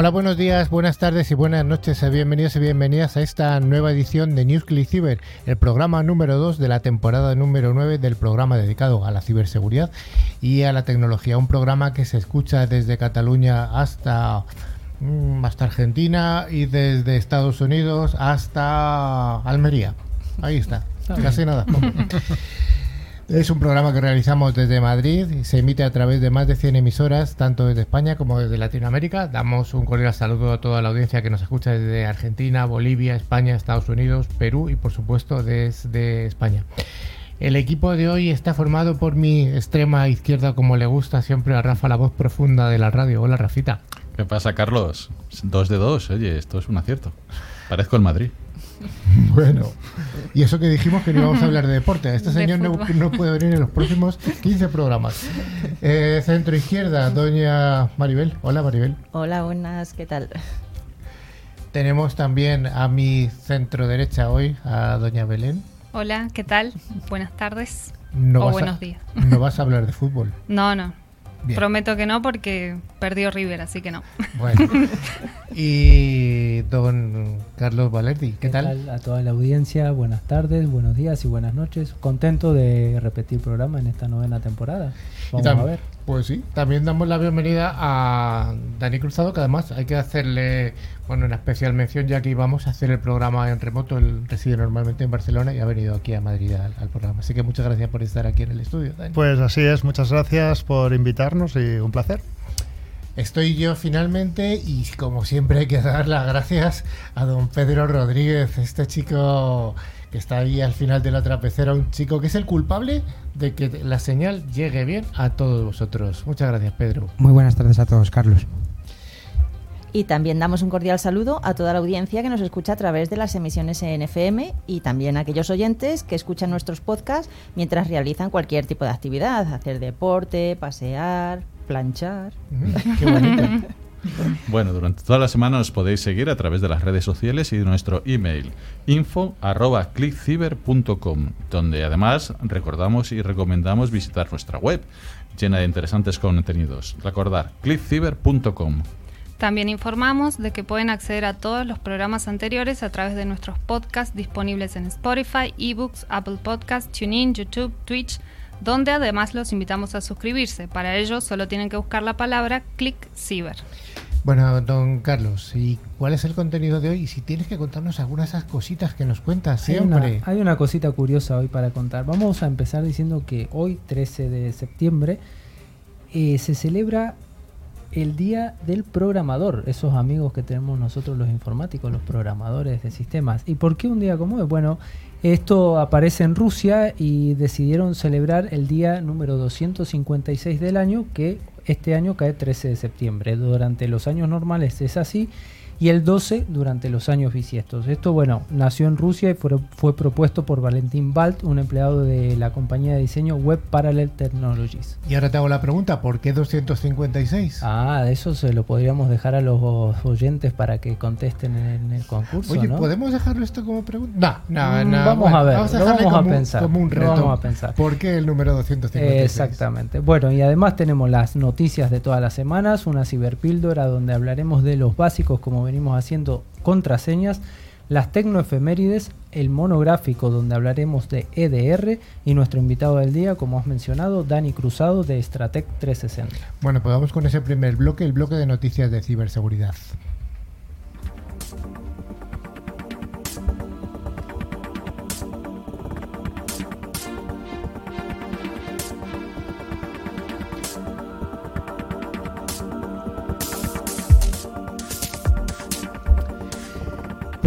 Hola, buenos días, buenas tardes y buenas noches. Bienvenidos y bienvenidas a esta nueva edición de Nuclear Cyber, el programa número 2 de la temporada número 9 del programa dedicado a la ciberseguridad y a la tecnología. Un programa que se escucha desde Cataluña hasta, mm, hasta Argentina y desde Estados Unidos hasta Almería. Ahí está, casi nada. Es un programa que realizamos desde Madrid y se emite a través de más de 100 emisoras, tanto desde España como desde Latinoamérica. Damos un cordial saludo a toda la audiencia que nos escucha desde Argentina, Bolivia, España, Estados Unidos, Perú y por supuesto desde España. El equipo de hoy está formado por mi extrema izquierda, como le gusta siempre a Rafa, la voz profunda de la radio. Hola, Rafita. ¿Qué pasa, Carlos? Dos de dos, oye, esto es un acierto. Parezco el Madrid. Bueno, y eso que dijimos que no íbamos a hablar de deporte. Este señor no, puede venir en los próximos 15 programas. Eh, centro izquierda, doña Maribel. Hola, Maribel. Hola, buenas, ¿qué tal? Tenemos también a mi centro derecha hoy, a doña Belén. Hola, ¿qué tal? Buenas tardes o buenos días. ¿No vas a hablar de fútbol? No, no. Prometo que no porque perdió River, así que no. Bueno. y don Carlos Valerdi, ¿qué, tal? A toda la audiencia, buenas tardes, buenos días y buenas noches. Contento de repetir programa en esta novena temporada. Vamos a ver. Pues sí, también damos la bienvenida a Dani Cruzado, que además hay que hacerle bueno, una especial mención ya que íbamos a hacer el programa en remoto. Él reside normalmente en Barcelona y ha venido aquí a Madrid al, programa. Así que muchas gracias por estar aquí en el estudio. Dani. Pues así es, muchas gracias por invitarnos y un placer. Estoy yo finalmente y como siempre hay que dar las gracias a don Pedro Rodríguez, este chico que está ahí al final de la trapecera, un chico que es el culpable de que la señal llegue bien a todos vosotros. Muchas gracias, Pedro. Muy buenas tardes a todos, Carlos. Y también damos un cordial saludo a toda la audiencia que nos escucha a través de las emisiones en FM y también a aquellos oyentes que escuchan nuestros podcasts mientras realizan cualquier tipo de actividad, hacer deporte, pasear, planchar. qué bonito. Bueno, durante toda la semana nos podéis seguir a través de las redes sociales y de nuestro email info donde además recordamos y recomendamos visitar nuestra web llena de interesantes contenidos. Recordar clickciber.com. También informamos de que pueden acceder a todos los programas anteriores a través de nuestros podcasts disponibles en Spotify, eBooks, Apple Podcasts, TuneIn, YouTube, Twitch, donde además los invitamos a suscribirse. Para ello solo tienen que buscar la palabra ClickCiber. Bueno, don Carlos, ¿y cuál es el contenido de hoy? Y si tienes que contarnos algunas de esas cositas que nos cuentas siempre. Hay una, cosita curiosa hoy para contar. Vamos a empezar diciendo que hoy, 13 de septiembre, eh, se celebra el Día del Programador, esos amigos que tenemos nosotros los informáticos, los programadores de sistemas. ¿Y por qué un día como hoy? Bueno, esto aparece en Rusia y decidieron celebrar el día número 256 del año, que este año cae 13 de septiembre. Durante los años normales es así y el 12 durante los años bisiestos. Esto, bueno, nació en Rusia y fue, propuesto por Valentín Balt, un empleado de la compañía de diseño Web Parallel Technologies. Y ahora te hago la pregunta, ¿por qué 256? Ah, eso se lo podríamos dejar a los oyentes para que contesten en el concurso. Oye, ¿podemos dejarlo esto como pregunta? No, no, no. Vamos a ver, vamos a, vamos a pensar. Como un reto. Vamos a pensar. ¿Por qué el número 256? Exactamente. Bueno, y además tenemos las noticias de todas las semanas, una ciberpíldora donde hablaremos de los básicos como venimos haciendo contraseñas, las tecnoefemérides, el monográfico donde hablaremos de EDR y nuestro invitado del día, como has mencionado, Dani Cruzado de Stratec 360. Bueno, pues vamos con ese primer bloque, el bloque de noticias de ciberseguridad.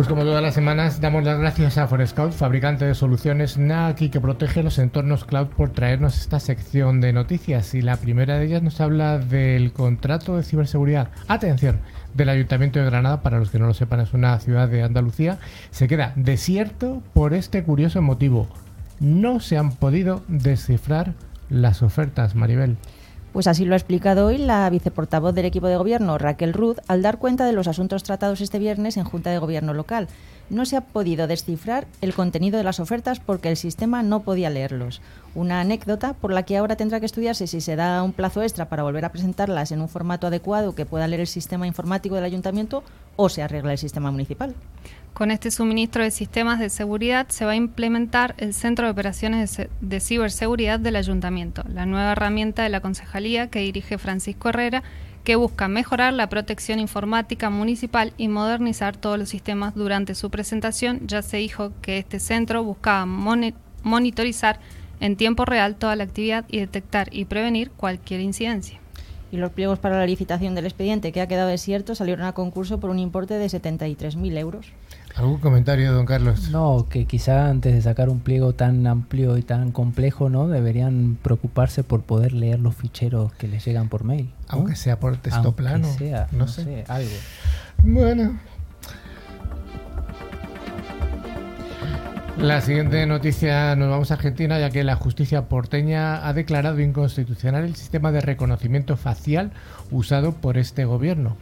Pues como todas las semanas damos las gracias a Forescout, fabricante de soluciones NAC y que protege los entornos cloud por traernos esta sección de noticias. Y la primera de ellas nos habla del contrato de ciberseguridad. Atención, del Ayuntamiento de Granada, para los que no lo sepan es una ciudad de Andalucía, se queda desierto por este curioso motivo. No se han podido descifrar las ofertas, Maribel. Pues así lo ha explicado hoy la viceportavoz del equipo de gobierno, Raquel Ruth, al dar cuenta de los asuntos tratados este viernes en Junta de Gobierno local. No se ha podido descifrar el contenido de las ofertas porque el sistema no podía leerlos. Una anécdota por la que ahora tendrá que estudiarse si se da un plazo extra para volver a presentarlas en un formato adecuado que pueda leer el sistema informático del ayuntamiento o se arregla el sistema municipal. Con este suministro de sistemas de seguridad se va a implementar el Centro de Operaciones de Ciberseguridad del Ayuntamiento, la nueva herramienta de la Concejalía que dirige Francisco Herrera, que busca mejorar la protección informática municipal y modernizar todos los sistemas. Durante su presentación ya se dijo que este centro buscaba monitorizar en tiempo real toda la actividad y detectar y prevenir cualquier incidencia y los pliegos para la licitación del expediente que ha quedado desierto salieron a concurso por un importe de 73.000 euros. ¿Algún comentario, don Carlos? No, que quizá antes de sacar un pliego tan amplio y tan complejo, ¿no? Deberían preocuparse por poder leer los ficheros que les llegan por mail. Aunque sea por texto plano. Sea, no, sé. algo. Bueno, La siguiente noticia nos vamos a Argentina ya que la justicia porteña ha declarado inconstitucional el sistema de reconocimiento facial usado por este gobierno.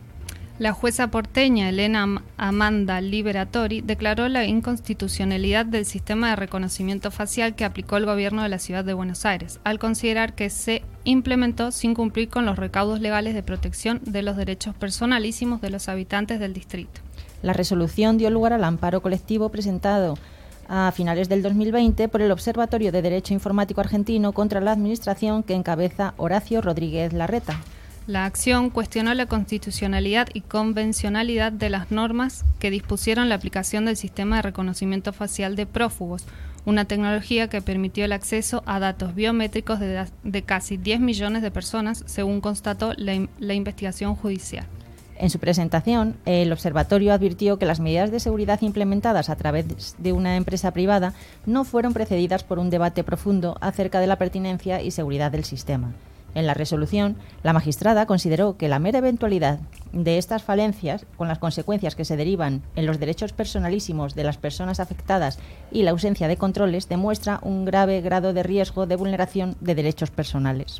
La jueza porteña Elena Amanda Liberatori declaró la inconstitucionalidad del sistema de reconocimiento facial que aplicó el gobierno de la ciudad de Buenos Aires, al considerar que se implementó sin cumplir con los recaudos legales de protección de los derechos personalísimos de los habitantes del distrito. La resolución dio lugar al amparo colectivo presentado a finales del 2020 por el Observatorio de Derecho Informático Argentino contra la Administración que encabeza Horacio Rodríguez Larreta. La acción cuestionó la constitucionalidad y convencionalidad de las normas que dispusieron la aplicación del sistema de reconocimiento facial de prófugos, una tecnología que permitió el acceso a datos biométricos de, casi 10 millones de personas, según constató la investigación judicial. En su presentación, el observatorio advirtió que las medidas de seguridad implementadas a través de una empresa privada no fueron precedidas por un debate profundo acerca de la pertinencia y seguridad del sistema. En la resolución, la magistrada consideró que la mera eventualidad de estas falencias, con las consecuencias que se derivan en los derechos personalísimos de las personas afectadas y la ausencia de controles, demuestra un grave grado de riesgo de vulneración de derechos personales.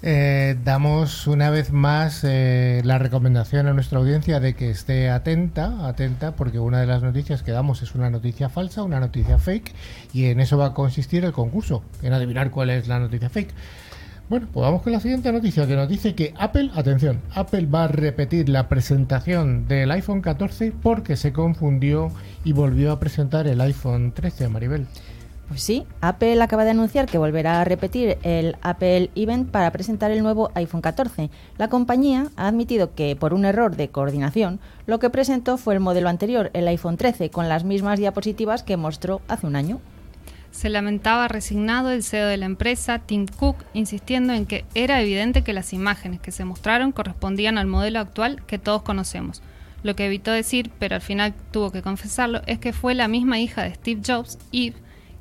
Eh, damos una vez más eh, la recomendación a nuestra audiencia de que esté atenta, atenta, porque una de las noticias que damos es una noticia falsa, una noticia fake, y en eso va a consistir el concurso, en adivinar cuál es la noticia fake. Bueno, pues vamos con la siguiente noticia, que nos dice que Apple, atención, Apple va a repetir la presentación del iPhone 14 porque se confundió y volvió a presentar el iPhone 13, Maribel. Pues sí, Apple acaba de anunciar que volverá a repetir el Apple Event para presentar el nuevo iPhone 14. La compañía ha admitido que, por un error de coordinación, lo que presentó fue el modelo anterior, el iPhone 13, con las mismas diapositivas que mostró hace un año. Se lamentaba resignado el CEO de la empresa, Tim Cook, insistiendo en que era evidente que las imágenes que se mostraron correspondían al modelo actual que todos conocemos. Lo que evitó decir, pero al final tuvo que confesarlo, es que fue la misma hija de Steve Jobs, Eve,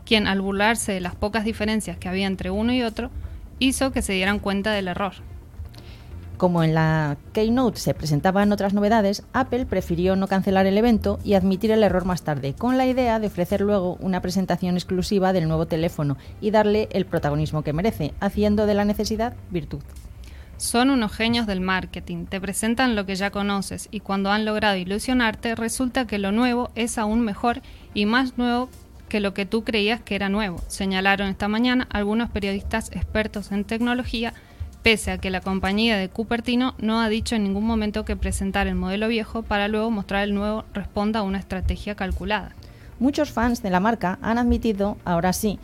quien al burlarse de las pocas diferencias que había entre uno y otro, hizo que se dieran cuenta del error. Como en la Keynote se presentaban otras novedades, Apple prefirió no cancelar el evento y admitir el error más tarde, con la idea de ofrecer luego una presentación exclusiva del nuevo teléfono y darle el protagonismo que merece, haciendo de la necesidad virtud. Son unos genios del marketing, te presentan lo que ya conoces y cuando han logrado ilusionarte resulta que lo nuevo es aún mejor y más nuevo que lo que tú creías que era nuevo, señalaron esta mañana algunos periodistas expertos en tecnología, pese a que la compañía de Cupertino no ha dicho en ningún momento que presentar el modelo viejo para luego mostrar el nuevo responda a una estrategia calculada. Muchos fans de la marca han admitido, ahora sí,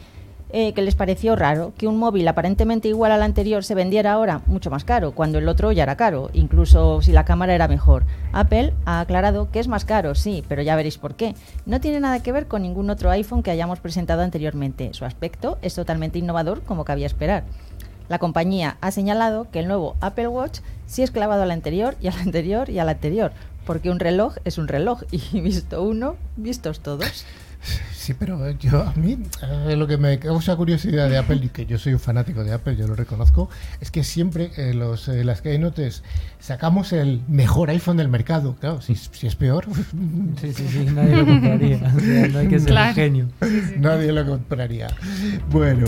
eh, que les pareció raro que un móvil aparentemente igual al anterior se vendiera ahora mucho más caro, cuando el otro ya era caro, incluso si la cámara era mejor. Apple ha aclarado que es más caro, sí, pero ya veréis por qué. No tiene nada que ver con ningún otro iPhone que hayamos presentado anteriormente. Su aspecto es totalmente innovador, como cabía esperar. La compañía ha señalado que el nuevo Apple Watch sí es clavado al anterior y al anterior y al anterior, porque un reloj es un reloj y visto uno, vistos todos. Sí, pero yo a mí eh, lo que me causa curiosidad de Apple, y que yo soy un fanático de Apple, yo lo reconozco, es que siempre en los, eh, las keynotes sacamos el mejor iPhone del mercado. Claro, si, si es peor. Sí, sí, sí, nadie lo compraría. no hay que ser genio. Nadie lo compraría. Bueno.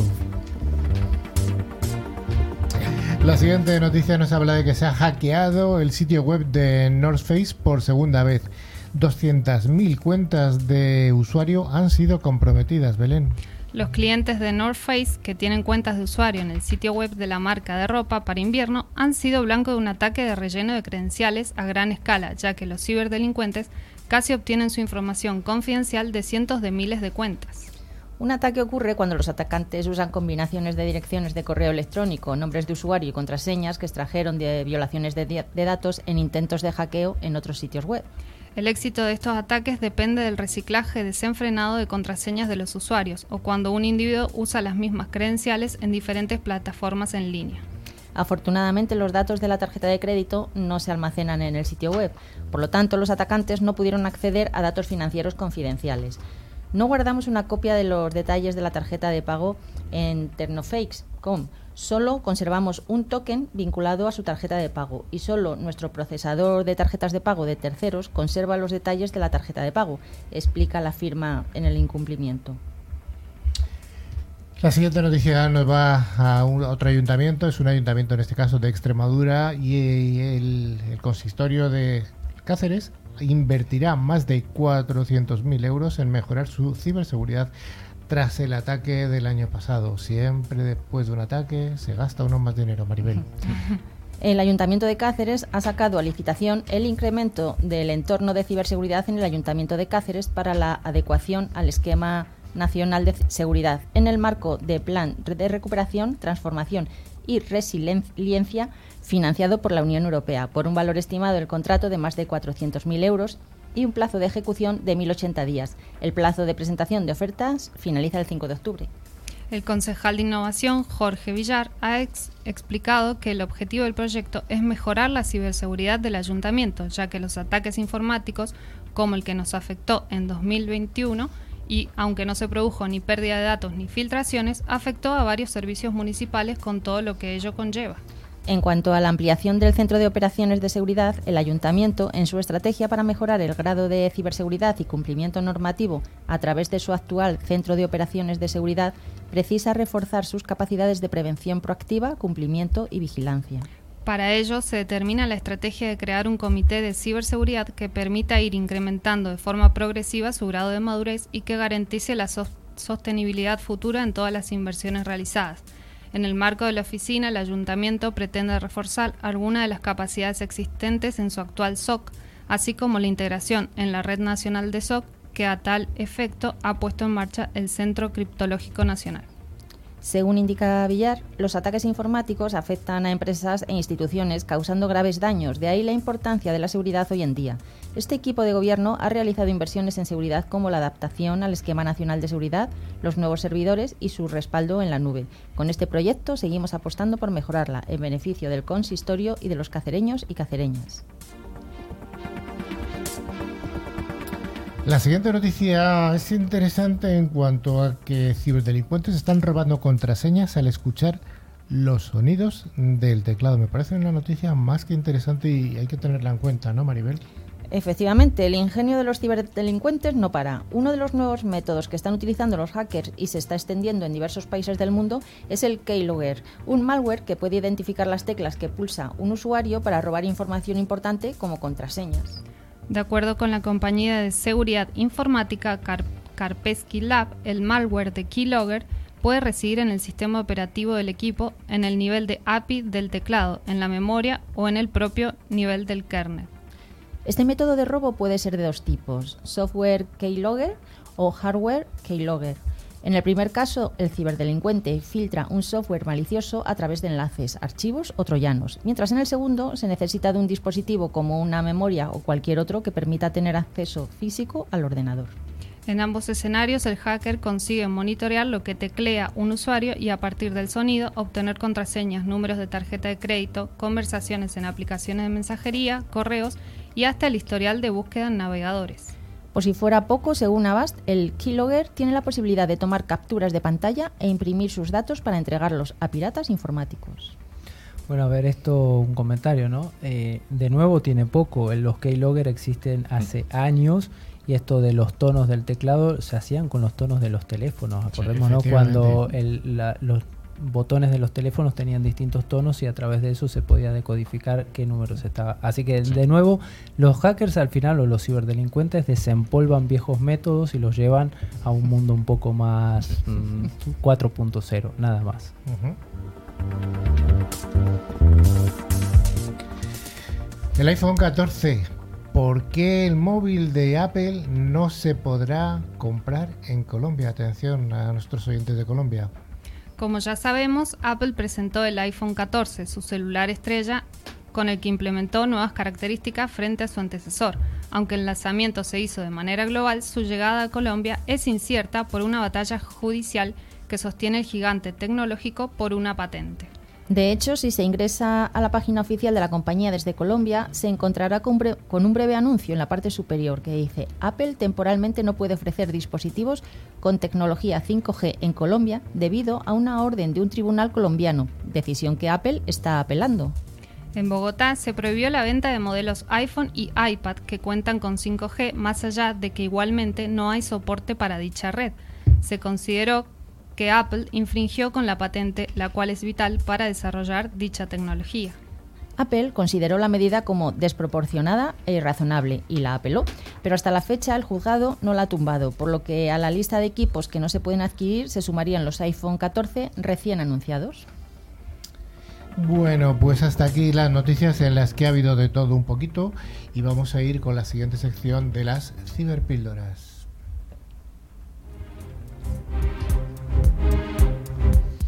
La siguiente noticia nos habla de que se ha hackeado el sitio web de North Face por segunda vez. 200.000 cuentas de usuario han sido comprometidas, Belén. Los clientes de North Face que tienen cuentas de usuario en el sitio web de la marca de ropa para invierno han sido blanco de un ataque de relleno de credenciales a gran escala, ya que los ciberdelincuentes casi obtienen su información confidencial de cientos de miles de cuentas. Un ataque ocurre cuando los atacantes usan combinaciones de direcciones de correo electrónico, nombres de usuario y contraseñas que extrajeron de violaciones de, de datos en intentos de hackeo en otros sitios web. El éxito de estos ataques depende del reciclaje desenfrenado de contraseñas de los usuarios o cuando un individuo usa las mismas credenciales en diferentes plataformas en línea. Afortunadamente los datos de la tarjeta de crédito no se almacenan en el sitio web, por lo tanto los atacantes no pudieron acceder a datos financieros confidenciales. No guardamos una copia de los detalles de la tarjeta de pago en ternofakes.com, solo conservamos un token vinculado a su tarjeta de pago y solo nuestro procesador de tarjetas de pago de terceros conserva los detalles de la tarjeta de pago, explica la firma en el incumplimiento. La siguiente noticia nos va a, otro ayuntamiento, es un ayuntamiento en este caso de Extremadura y el, consistorio de Cáceres invertirá más de 400.000 euros en mejorar su ciberseguridad tras el ataque del año pasado. Siempre después de un ataque se gasta uno más dinero, Maribel. El Ayuntamiento de Cáceres ha sacado a licitación el incremento del entorno de ciberseguridad en el Ayuntamiento de Cáceres para la adecuación al esquema nacional de seguridad en el marco de Plan de Recuperación, Transformación y Resiliencia financiado por la Unión Europea por un valor estimado del contrato de más de 400.000 euros y un plazo de ejecución de 1.080 días. El plazo de presentación de ofertas finaliza el 5 de octubre. El concejal de Innovación, Jorge Villar, ha explicado que el objetivo del proyecto es mejorar la ciberseguridad del ayuntamiento, ya que los ataques informáticos, como el que nos afectó en 2021, y aunque no se produjo ni pérdida de datos ni filtraciones, afectó a varios servicios municipales con todo lo que ello conlleva. En cuanto a la ampliación del Centro de Operaciones de Seguridad, el Ayuntamiento, en su estrategia para mejorar el grado de ciberseguridad y cumplimiento normativo a través de su actual Centro de Operaciones de Seguridad, precisa reforzar sus capacidades de prevención proactiva, cumplimiento y vigilancia. Para ello, se determina la estrategia de crear un comité de ciberseguridad que permita ir incrementando de forma progresiva su grado de madurez y que garantice la sostenibilidad futura en todas las inversiones realizadas en el marco de la oficina, el ayuntamiento pretende reforzar algunas de las capacidades existentes en su actual SOC, así como la integración en la red nacional de SOC que a tal efecto ha puesto en marcha el Centro Criptológico Nacional. Según indica Villar, los ataques informáticos afectan a empresas e instituciones causando graves daños, de ahí la importancia de la seguridad hoy en día. Este equipo de gobierno ha realizado inversiones en seguridad como la adaptación al esquema nacional de seguridad, los nuevos servidores y su respaldo en la nube. Con este proyecto seguimos apostando por mejorarla en beneficio del consistorio y de los cacereños y cacereñas. La siguiente noticia es interesante en cuanto a que ciberdelincuentes están robando contraseñas al escuchar los sonidos del teclado. Me parece una noticia más que interesante y hay que tenerla en cuenta, ¿no, Maribel? Efectivamente, el ingenio de los ciberdelincuentes no para. Uno de los nuevos métodos que están utilizando los hackers y se está extendiendo en diversos países del mundo es el keylogger, un malware que puede identificar las teclas que pulsa un usuario para robar información importante como contraseñas. De acuerdo con la compañía de seguridad informática Karpesky Lab, el malware de Keylogger puede residir en el sistema operativo del equipo, en el nivel de API del teclado, en la memoria o en el propio nivel del kernel. Este método de robo puede ser de dos tipos, software keylogger o hardware keylogger. En el primer caso, el ciberdelincuente filtra un software malicioso a través de enlaces, archivos o troyanos, mientras en el segundo se necesita de un dispositivo como una memoria o cualquier otro que permita tener acceso físico al ordenador. En ambos escenarios, el hacker consigue monitorear lo que teclea un usuario y a partir del sonido obtener contraseñas, números de tarjeta de crédito, conversaciones en aplicaciones de mensajería, correos y hasta el historial de búsqueda en navegadores. Por si fuera poco, según Avast, el keylogger tiene la posibilidad de tomar capturas de pantalla e imprimir sus datos para entregarlos a piratas informáticos. Bueno, a ver, esto un comentario, ¿no? Eh, de nuevo tiene poco. Los keylogger existen hace años y esto de los tonos del teclado se hacían con los tonos de los teléfonos. Acordémonos cuando el, los botones de los teléfonos tenían distintos tonos y a través de eso se podía decodificar qué números estaba. Así que de nuevo, los hackers al final o los ciberdelincuentes desempolvan viejos métodos y los llevan a un mundo un poco más 4.0, mm, nada más. El iPhone 14. ¿Por qué el móvil de Apple no se podrá comprar en Colombia? Atención a nuestros oyentes de Colombia. Como ya sabemos, Apple presentó el iPhone 14, su celular estrella, con el que implementó nuevas características frente a su antecesor. Aunque el lanzamiento se hizo de manera global, su llegada a Colombia es incierta por una batalla judicial que sostiene el gigante tecnológico por una patente. De hecho, si se ingresa a la página oficial de la compañía desde Colombia, se encontrará con, un breve anuncio en la parte superior que dice Apple temporalmente no puede ofrecer dispositivos con tecnología 5G en Colombia debido a una orden de un tribunal colombiano, decisión que Apple está apelando. En Bogotá se prohibió la venta de modelos iPhone y iPad que cuentan con 5G, más allá de que igualmente no hay soporte para dicha red. Se consideró que Apple infringió con la patente, la cual es vital para desarrollar dicha tecnología. Apple consideró la medida como desproporcionada e irrazonable y la apeló, pero hasta la fecha el juzgado no la ha tumbado, por lo que a la lista de equipos que no se pueden adquirir se sumarían los iPhone 14 recién anunciados. Bueno, pues hasta aquí las noticias en las que ha habido de todo un poquito y vamos a ir con la siguiente sección de las ciberpíldoras.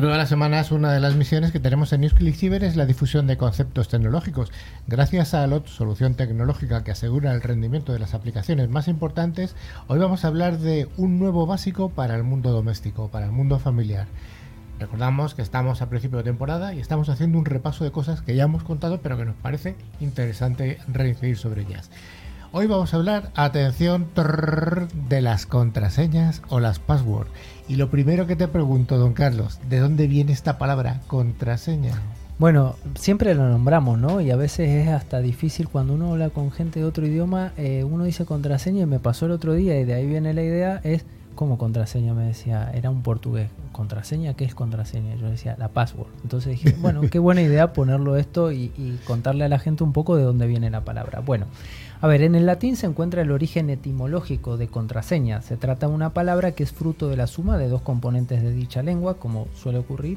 Como todas las semanas, una de las misiones que tenemos en NewsClick Cyber es la difusión de conceptos tecnológicos. Gracias a LOT, solución tecnológica que asegura el rendimiento de las aplicaciones más importantes, hoy vamos a hablar de un nuevo básico para el mundo doméstico, para el mundo familiar. Recordamos que estamos a principio de temporada y estamos haciendo un repaso de cosas que ya hemos contado, pero que nos parece interesante reincidir sobre ellas. Hoy vamos a hablar, atención, de las contraseñas o las passwords. Y lo primero que te pregunto, don Carlos, ¿de dónde viene esta palabra contraseña? Bueno, siempre lo nombramos, ¿no? Y a veces es hasta difícil cuando uno habla con gente de otro idioma, eh, uno dice contraseña y me pasó el otro día y de ahí viene la idea, es como contraseña, me decía, era un portugués, contraseña, ¿qué es contraseña? Yo decía, la password. Entonces dije, bueno, qué buena idea ponerlo esto y, y contarle a la gente un poco de dónde viene la palabra. Bueno, a ver, en el latín se encuentra el origen etimológico de contraseña. Se trata de una palabra que es fruto de la suma de dos componentes de dicha lengua, como suele ocurrir,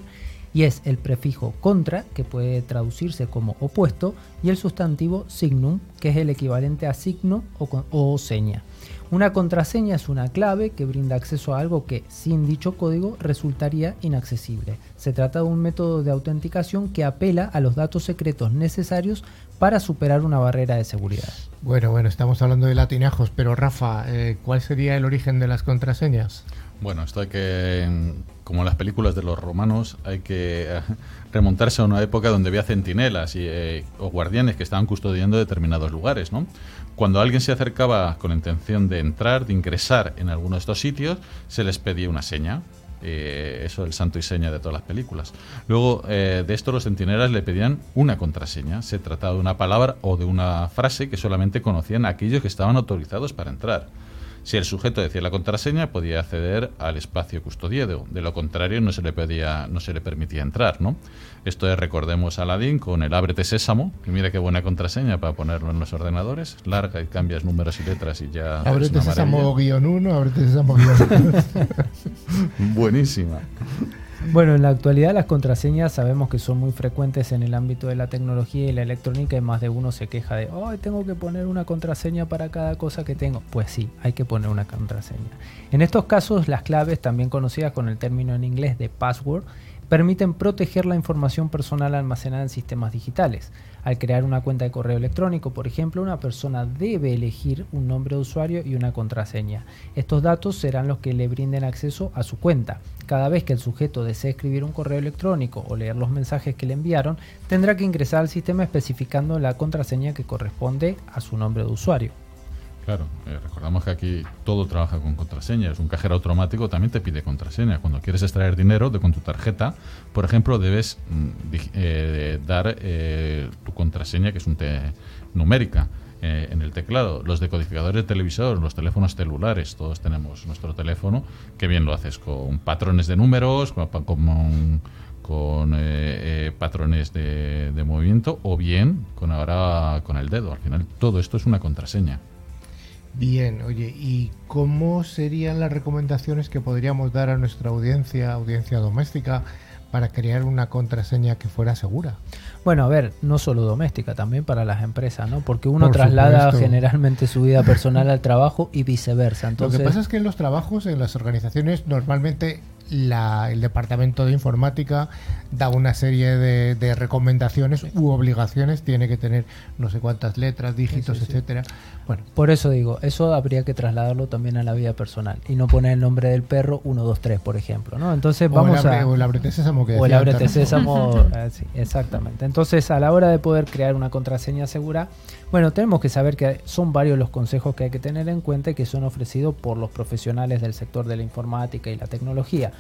y es el prefijo contra, que puede traducirse como opuesto, y el sustantivo signum, que es el equivalente a signo o, seña. Una contraseña es una clave que brinda acceso a algo que, sin dicho código, resultaría inaccesible. Se trata de un método de autenticación que apela a los datos secretos necesarios para superar una barrera de seguridad. Bueno, bueno, estamos hablando de latinajos, pero Rafa, eh, ¿cuál sería el origen de las contraseñas? Bueno, esto hay que, como en las películas de los romanos, hay que eh, remontarse a una época donde había centinelas y, eh, o guardianes que estaban custodiando determinados lugares, ¿no? Cuando alguien se acercaba con la intención de entrar, de ingresar en alguno de estos sitios, se les pedía una seña. Eh, eso es el santo y seña de todas las películas. Luego, eh, de esto los centinelas le pedían una contraseña. Se trataba de una palabra o de una frase que solamente conocían aquellos que estaban autorizados para entrar. Si el sujeto decía la contraseña, podía acceder al espacio custodiado. De lo contrario, no se le, pedía, no se le permitía entrar, ¿no? Esto es, recordemos a Aladdin con el ábrete sésamo, que mira qué buena contraseña para ponerlo en los ordenadores. Larga y cambias números y letras y ya... Ábrete sésamo guion 1, ábrete sésamo guion 2. Buenísima. Bueno, en la actualidad las contraseñas sabemos que son muy frecuentes en el ámbito de la tecnología y la electrónica y más de uno se queja de, oh, tengo que poner una contraseña para cada cosa que tengo. Pues sí, hay que poner una contraseña. En estos casos las claves, también conocidas con el término en inglés de password, permiten proteger la información personal almacenada en sistemas digitales. Al crear una cuenta de correo electrónico, por ejemplo, una persona debe elegir un nombre de usuario y una contraseña. Estos datos serán los que le brinden acceso a su cuenta. Cada vez que el sujeto desee escribir un correo electrónico o leer los mensajes que le enviaron, tendrá que ingresar al sistema especificando la contraseña que corresponde a su nombre de usuario. Claro, eh, recordamos que aquí todo trabaja con contraseñas. Un cajero automático también te pide contraseña. Cuando quieres extraer dinero de con tu tarjeta, por ejemplo, debes mm, eh, dar eh, tu contraseña, que es un numérica, en el teclado. Los decodificadores de televisor, los teléfonos celulares, todos tenemos nuestro teléfono, que bien lo haces con patrones de números, con, con patrones de, de movimiento, o bien con ahora con el dedo. Al final, todo esto es una contraseña. Bien, oye, ¿y cómo serían las recomendaciones que podríamos dar a nuestra audiencia, audiencia doméstica, para crear una contraseña que fuera segura? Bueno, a ver, no solo doméstica, también para las empresas, ¿no? Porque uno traslada generalmente su vida personal al trabajo y viceversa. Entonces... Lo que pasa es que en los trabajos, en las organizaciones, normalmente el departamento de informática da una serie de, recomendaciones u obligaciones, tiene que tener no sé cuántas letras, dígitos, etcétera. Bueno, por eso digo, eso habría que trasladarlo también a la vida personal y no poner el nombre del perro 123, por ejemplo, ¿no? Entonces vamos a o el abrete sésamo que o el abrete sésamo, eh, sí, exactamente. Entonces, a la hora de poder crear una contraseña segura, bueno, tenemos que saber que son varios los consejos que hay que tener en cuenta y que son ofrecidos por los profesionales del sector de la informática y la tecnología.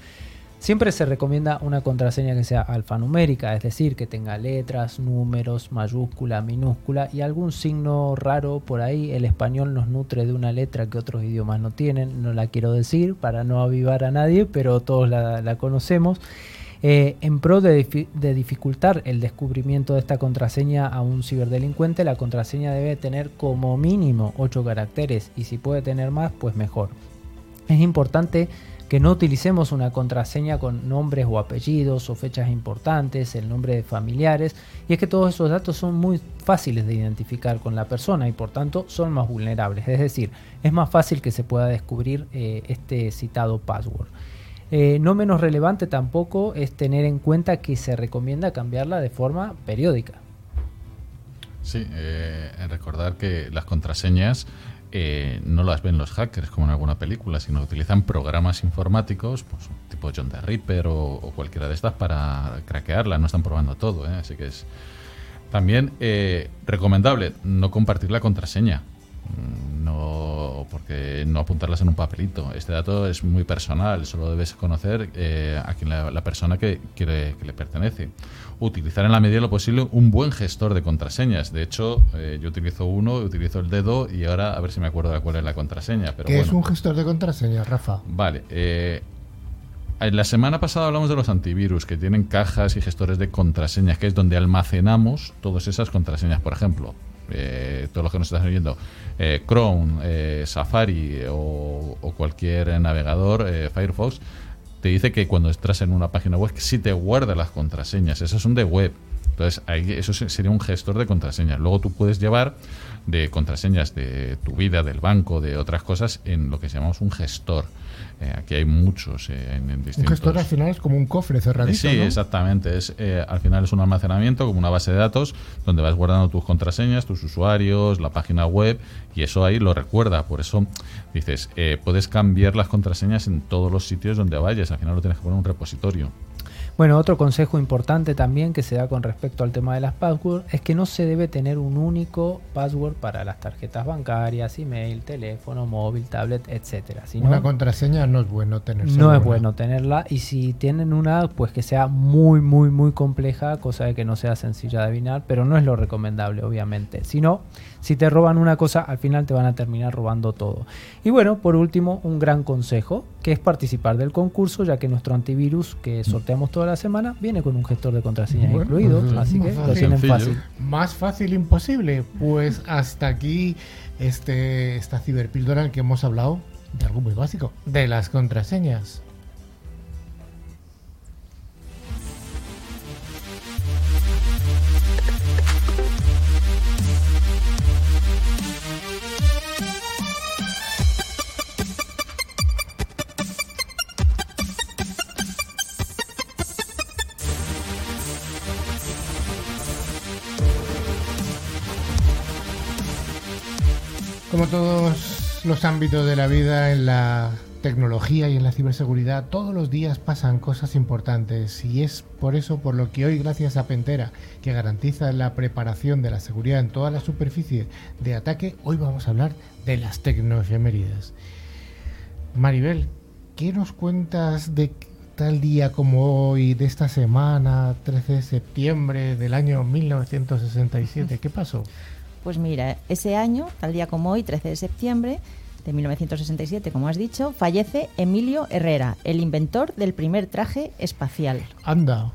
Siempre se recomienda una contraseña que sea alfanumérica, es decir, que tenga letras, números, mayúscula, minúscula y algún signo raro por ahí. El español nos nutre de una letra que otros idiomas no tienen, no la quiero decir para no avivar a nadie, pero todos la, conocemos. Eh, en pro de, de, dificultar el descubrimiento de esta contraseña a un ciberdelincuente, la contraseña debe tener como mínimo 8 caracteres y si puede tener más, pues mejor. Es importante que no utilicemos una contraseña con nombres o apellidos o fechas importantes, el nombre de familiares, y es que todos esos datos son muy fáciles de identificar con la persona y por tanto son más vulnerables, es decir, es más fácil que se pueda descubrir eh, este citado password. Eh, no menos relevante tampoco es tener en cuenta que se recomienda cambiarla de forma periódica. Sí, eh, recordar que las contraseñas eh, no las ven los hackers como en alguna película, sino utilizan programas informáticos, pues tipo John the Ripper o, cualquiera de estas para craquearla. No están probando todo, ¿eh? así que es también eh, recomendable no compartir la contraseña. Mm, no, porque no apuntarlas en un papelito. Este dato es muy personal, solo debes conocer a quien la, persona que, que le pertenece utilizar en la medida de lo posible un buen gestor de contraseñas. De hecho, eh, yo utilizo uno, utilizo el dedo y ahora a ver si me acuerdo de cuál es la contraseña. Pero ¿Qué es un gestor de contraseñas, Rafa? Vale. Eh, la semana pasada hablamos de los antivirus que tienen cajas y gestores de contraseñas, que es donde almacenamos todas esas contraseñas. Por ejemplo, eh, todos los que nos están oyendo, Chrome, Safari o, o, cualquier navegador, Firefox, te dice que cuando estás en una página web sí te guarda las contraseñas. Esas son de web. Entonces, ahí, eso sería un gestor de contraseñas. Luego tú puedes llevar de contraseñas de tu vida, del banco, de otras cosas, en lo que llamamos un gestor. Eh, aquí hay muchos eh, en, distintos... Un gestor al final es como un cofre cerradito, Sí, exactamente. Es, eh, al final es un almacenamiento, como una base de datos, donde vas guardando tus contraseñas, tus usuarios, la página web, y eso ahí lo recuerda. Por eso dices, puedes cambiar las contraseñas en todos los sitios donde vayas. Al final lo tienes que poner en un repositorio. Bueno, otro consejo importante también que se da con respecto al tema de las passwords es que no se debe tener un único password para las tarjetas bancarias, email, teléfono, móvil, tablet, etcétera. una contraseña no es bueno tener. No es bueno tenerla y si tienen una, pues que sea muy, muy, muy compleja, cosa de que no sea sencilla de adivinar, pero no es lo recomendable, obviamente. Si no, si te roban una cosa, al final te van a terminar robando todo. Y bueno, por último, un gran consejo, que es participar del concurso, ya que nuestro antivirus que sorteamos toda la semana viene con un gestor de contraseñas incluido, así que lo tienen fácil. Más fácil imposible. Pues hasta aquí este, esta ciberpíldora en que hemos hablado de algo muy básico, de las contraseñas. Como todos los ámbitos de la vida, en la tecnología y en la ciberseguridad, todos los días pasan cosas importantes y es por eso por lo que hoy, gracias a Pentera, que garantiza la preparación de la seguridad en toda la superficie de ataque, hoy vamos a hablar de las tecnoefemérides. Maribel, ¿qué nos cuentas de tal día como hoy, de esta semana, 13 de septiembre del año 1967? ¿Qué pasó? Pues mira, ese año, tal día como hoy, 13 de septiembre de 1967, como has dicho, fallece Emilio Herrera, el inventor del primer traje espacial. Anda.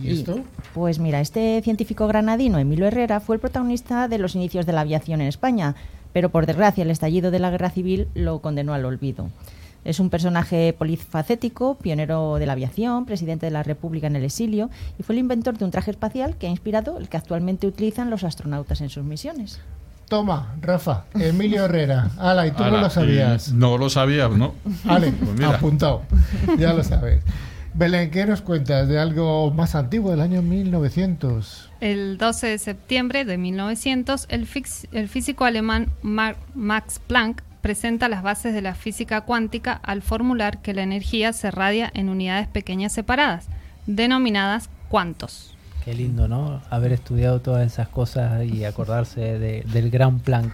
¿Y, esto? Pues mira, este científico granadino, Emilio Herrera, fue el protagonista de los inicios de la aviación en España, pero por desgracia el estallido de la guerra civil lo condenó al olvido. Es un personaje polifacético, pionero de la aviación, presidente de la República en el exilio y fue el inventor de un traje espacial que ha inspirado el que actualmente utilizan los astronautas en sus misiones. Toma, Rafa, Emilio Herrera. Ala, y tú no lo sabías. No lo sabías, ¿no? Vale, pues apuntado. Ya lo sabes. Belén, ¿qué nos cuentas de algo más antiguo del año 1900? El 12 de septiembre de 1900, el, el físico alemán Max Planck presenta las bases de la física cuántica al formular que la energía se radia en unidades pequeñas separadas, denominadas cuantos. Qué lindo, ¿no? Haber estudiado todas esas cosas y acordarse del gran Planck.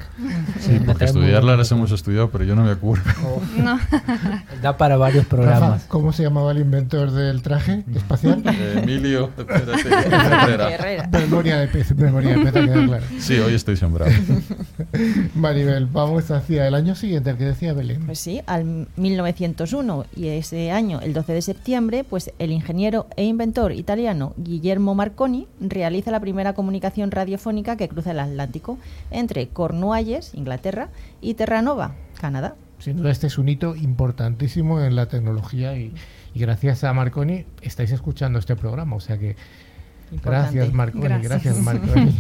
Sí, porque estudiarla las hemos estudiado, pero yo no me acuerdo. Oh. Da para varios programas. ¿Cómo se llamaba el inventor del traje espacial? Emilio Herrera. Memoria de pez, memoria de pez, claro. Sí, hoy estoy sembrado. Maribel, vamos hacia el año siguiente, el que decía Belén. Pues sí, al 1901 y ese año, el 12 de septiembre, pues el ingeniero e inventor italiano Guillermo Marconi realiza la primera comunicación radiofónica que cruza el Atlántico entre Cornualles, Inglaterra, y Terranova, Canadá. Sin duda este es un hito importantísimo en la tecnología y, gracias a Marconi estáis escuchando este programa, o sea que gracias Marconi, gracias Marconi.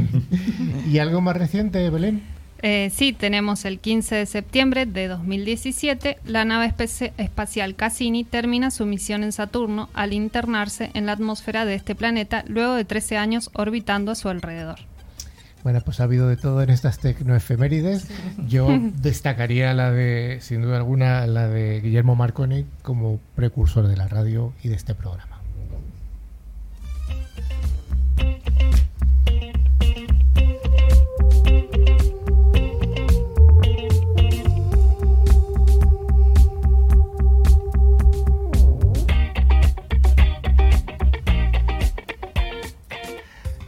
¿Y algo más reciente, Belén? Eh, sí, tenemos el 15 de septiembre de 2017, la nave espacial Cassini termina su misión en Saturno al internarse en la atmósfera de este planeta luego de 13 años orbitando a su alrededor. Bueno, pues ha habido de todo en estas tecnoefemérides. Yo destacaría la de, sin duda alguna, la de Guillermo Marconi como precursor de la radio y de este programa.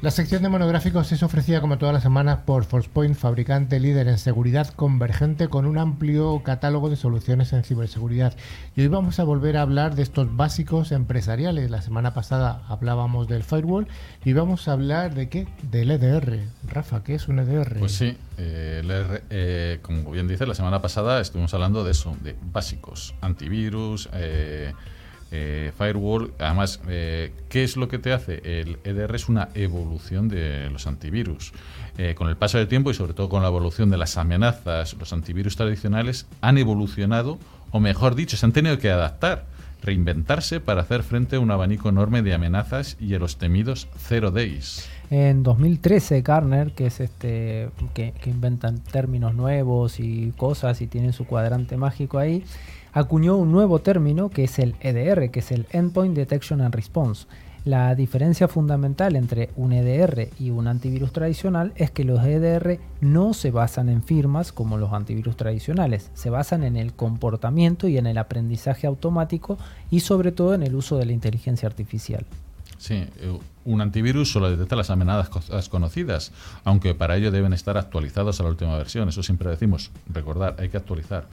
La sección de monográficos es ofrecida como todas las semanas por ForcePoint, fabricante líder en seguridad convergente con un amplio catálogo de soluciones en ciberseguridad. Y hoy vamos a volver a hablar de estos básicos empresariales. La semana pasada hablábamos del firewall y vamos a hablar de qué? Del EDR. Rafa, ¿qué es un EDR? Pues sí, eh, eh, como bien dice, la semana pasada estuvimos hablando de eso, de básicos, antivirus. Eh, eh, firewall, además, eh, ¿qué es lo que te hace? El EDR es una evolución de los antivirus. Eh, con el paso del tiempo y sobre todo con la evolución de las amenazas, los antivirus tradicionales han evolucionado, o mejor dicho, se han tenido que adaptar, reinventarse para hacer frente a un abanico enorme de amenazas y a los temidos zero days. En 2013, Garner, que es este que, que inventan términos nuevos y cosas y tienen su cuadrante mágico ahí, acuñó un nuevo término que es el EDR, que es el Endpoint Detection and Response. La diferencia fundamental entre un EDR y un antivirus tradicional es que los EDR no se basan en firmas como los antivirus tradicionales, se basan en el comportamiento y en el aprendizaje automático y sobre todo en el uso de la inteligencia artificial. Sí, eh, un antivirus solo detecta las amenazas conocidas, aunque para ello deben estar actualizados a la última versión. Eso siempre decimos, recordar, hay que actualizar.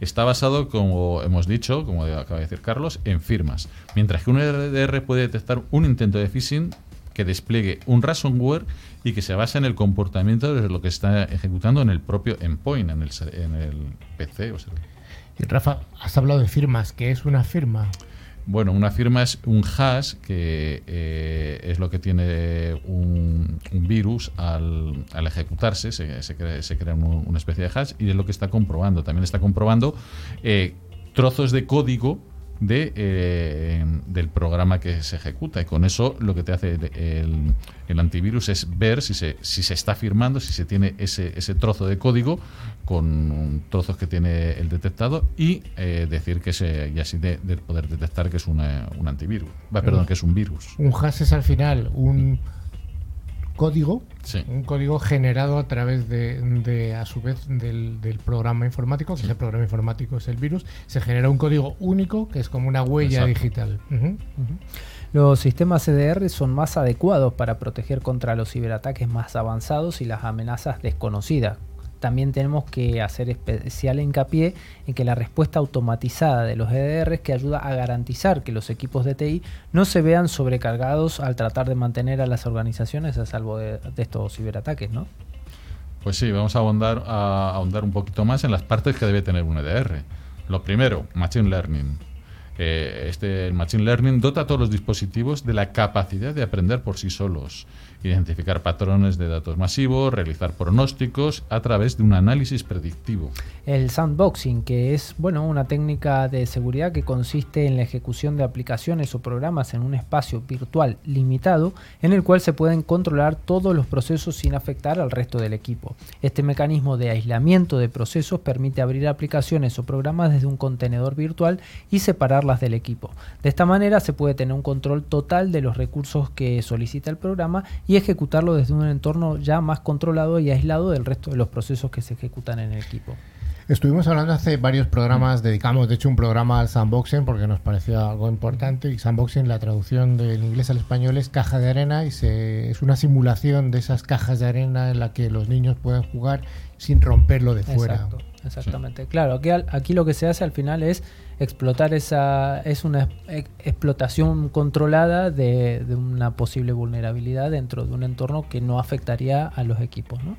Está basado, como hemos dicho, como acaba de decir Carlos, en firmas, mientras que un EDR puede detectar un intento de phishing que despliegue un ransomware y que se basa en el comportamiento de lo que está ejecutando en el propio endpoint, en el, en el PC. y Rafa, has hablado de firmas. ¿Qué es una firma? Bueno, una firma es un hash que eh, es lo que tiene un, virus al, ejecutarse, se, crea, una especie de hash y es lo que está comprobando. También está comprobando eh, trozos de código de, eh, del programa que se ejecuta. Y con eso lo que te hace el, el, antivirus es ver si se, si se está firmando, si se tiene ese, ese trozo de código con trozos que tiene el detectado y eh, decir que se, y así de, poder detectar que es una, un antivirus. Perdón, que es un virus. Un hash es al final un código, un código generado a través de, a su vez, del, programa informático, que ese programa informático es el virus, se genera un código único que es como una huella digital. Los sistemas CDR son más adecuados para proteger contra los ciberataques más avanzados y las amenazas desconocidas, también tenemos que hacer especial hincapié en que la respuesta automatizada de los EDR que ayuda a garantizar que los equipos de TI no se vean sobrecargados al tratar de mantener a las organizaciones a salvo de, estos ciberataques, ¿no? Pues sí, vamos a ahondar, a ahondar un poquito más en las partes que debe tener un EDR. Lo primero, Machine Learning. Eh, este Machine Learning dota a todos los dispositivos de la capacidad de aprender por sí solos identificar patrones de datos masivos, realizar pronósticos a través de un análisis predictivo. El sandboxing, que es bueno, una técnica de seguridad que consiste en la ejecución de aplicaciones o programas en un espacio virtual limitado en el cual se pueden controlar todos los procesos sin afectar al resto del equipo. Este mecanismo de aislamiento de procesos permite abrir aplicaciones o programas desde un contenedor virtual y separarlas del equipo. De esta manera se puede tener un control total de los recursos que solicita el programa y ejecutarlo desde un entorno ya más controlado y aislado del resto de los procesos que se ejecutan en el equipo. Estuvimos hablando hace varios programas, dedicamos de hecho un programa al sandboxing porque nos parecía algo importante y sandboxing, la traducción del inglés al español es caja de arena y se, es una simulación de esas cajas de arena en la que los niños pueden jugar sin romperlo de fuera. exactamente. Claro, aquí, aquí lo que se hace al final es explotar esa es una explotación controlada de, una posible vulnerabilidad dentro de un entorno que no afectaría a los equipos. ¿no?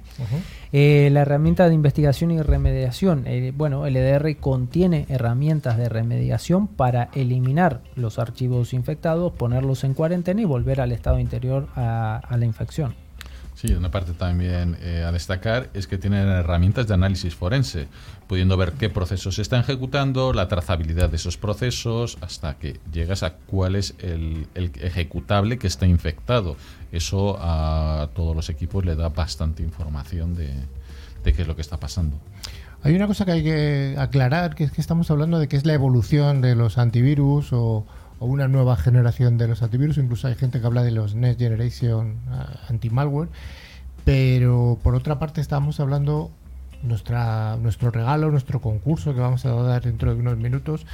Eh, la herramienta de investigación y remediación, eh, bueno, el EDR contiene herramientas de remediación para eliminar los archivos infectados, ponerlos en cuarentena y volver al estado interior a la infección. Sí, una parte también eh, a destacar es que tienen herramientas de análisis forense, pudiendo ver qué procesos se están ejecutando, la trazabilidad de esos procesos, hasta que llegas a cuál es el, ejecutable que está infectado. Eso a todos los equipos le da bastante información de, de qué es lo que está pasando. Hay una cosa que hay que aclarar, que es que estamos hablando de que es la evolución de los antivirus o o una nueva generación de los antivirus. Incluso hay gente que habla de los Next Generation ah, anti-malware. Pero por otra parte estamos hablando nuestra, nuestro regalo, nuestro concurso que vamos a dar dentro de unos minutos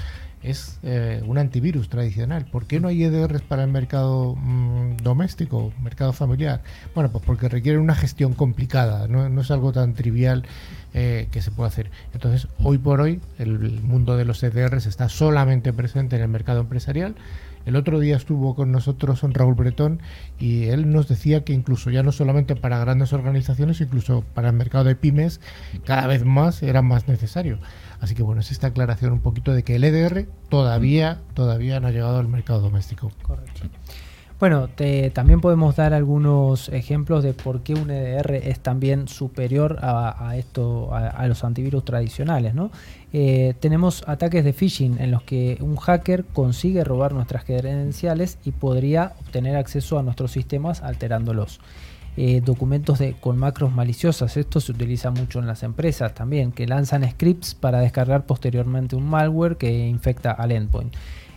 es eh, un antivirus tradicional. ¿Por qué no hay EDRs para el mercado mm, doméstico, mercado familiar? Bueno, pues porque requiere una gestión complicada, no es algo tan trivial eh, que se puede hacer. Entonces, hoy por hoy, el, mundo de los EDRs está solamente presente en el mercado empresarial. El otro día estuvo con nosotros Raúl Bretón y él nos decía que incluso ya no solamente para grandes organizaciones, incluso para el mercado de pymes, cada vez más era más necesario. Así que bueno, es esta aclaración un poquito de que el EDR todavía, todavía no ha llegado al mercado doméstico. Correcto. Bueno, también podemos dar algunos ejemplos de por qué un EDR es también superior a, esto, a, los antivirus tradicionales. ¿no? Eh, tenemos ataques de phishing en los que un hacker consigue robar nuestras credenciales y podría obtener acceso a nuestros sistemas alterándolos. Eh, documentos con macros maliciosas. Esto se utiliza mucho en las empresas también, que lanzan scripts para descargar posteriormente un malware que infecta al endpoint.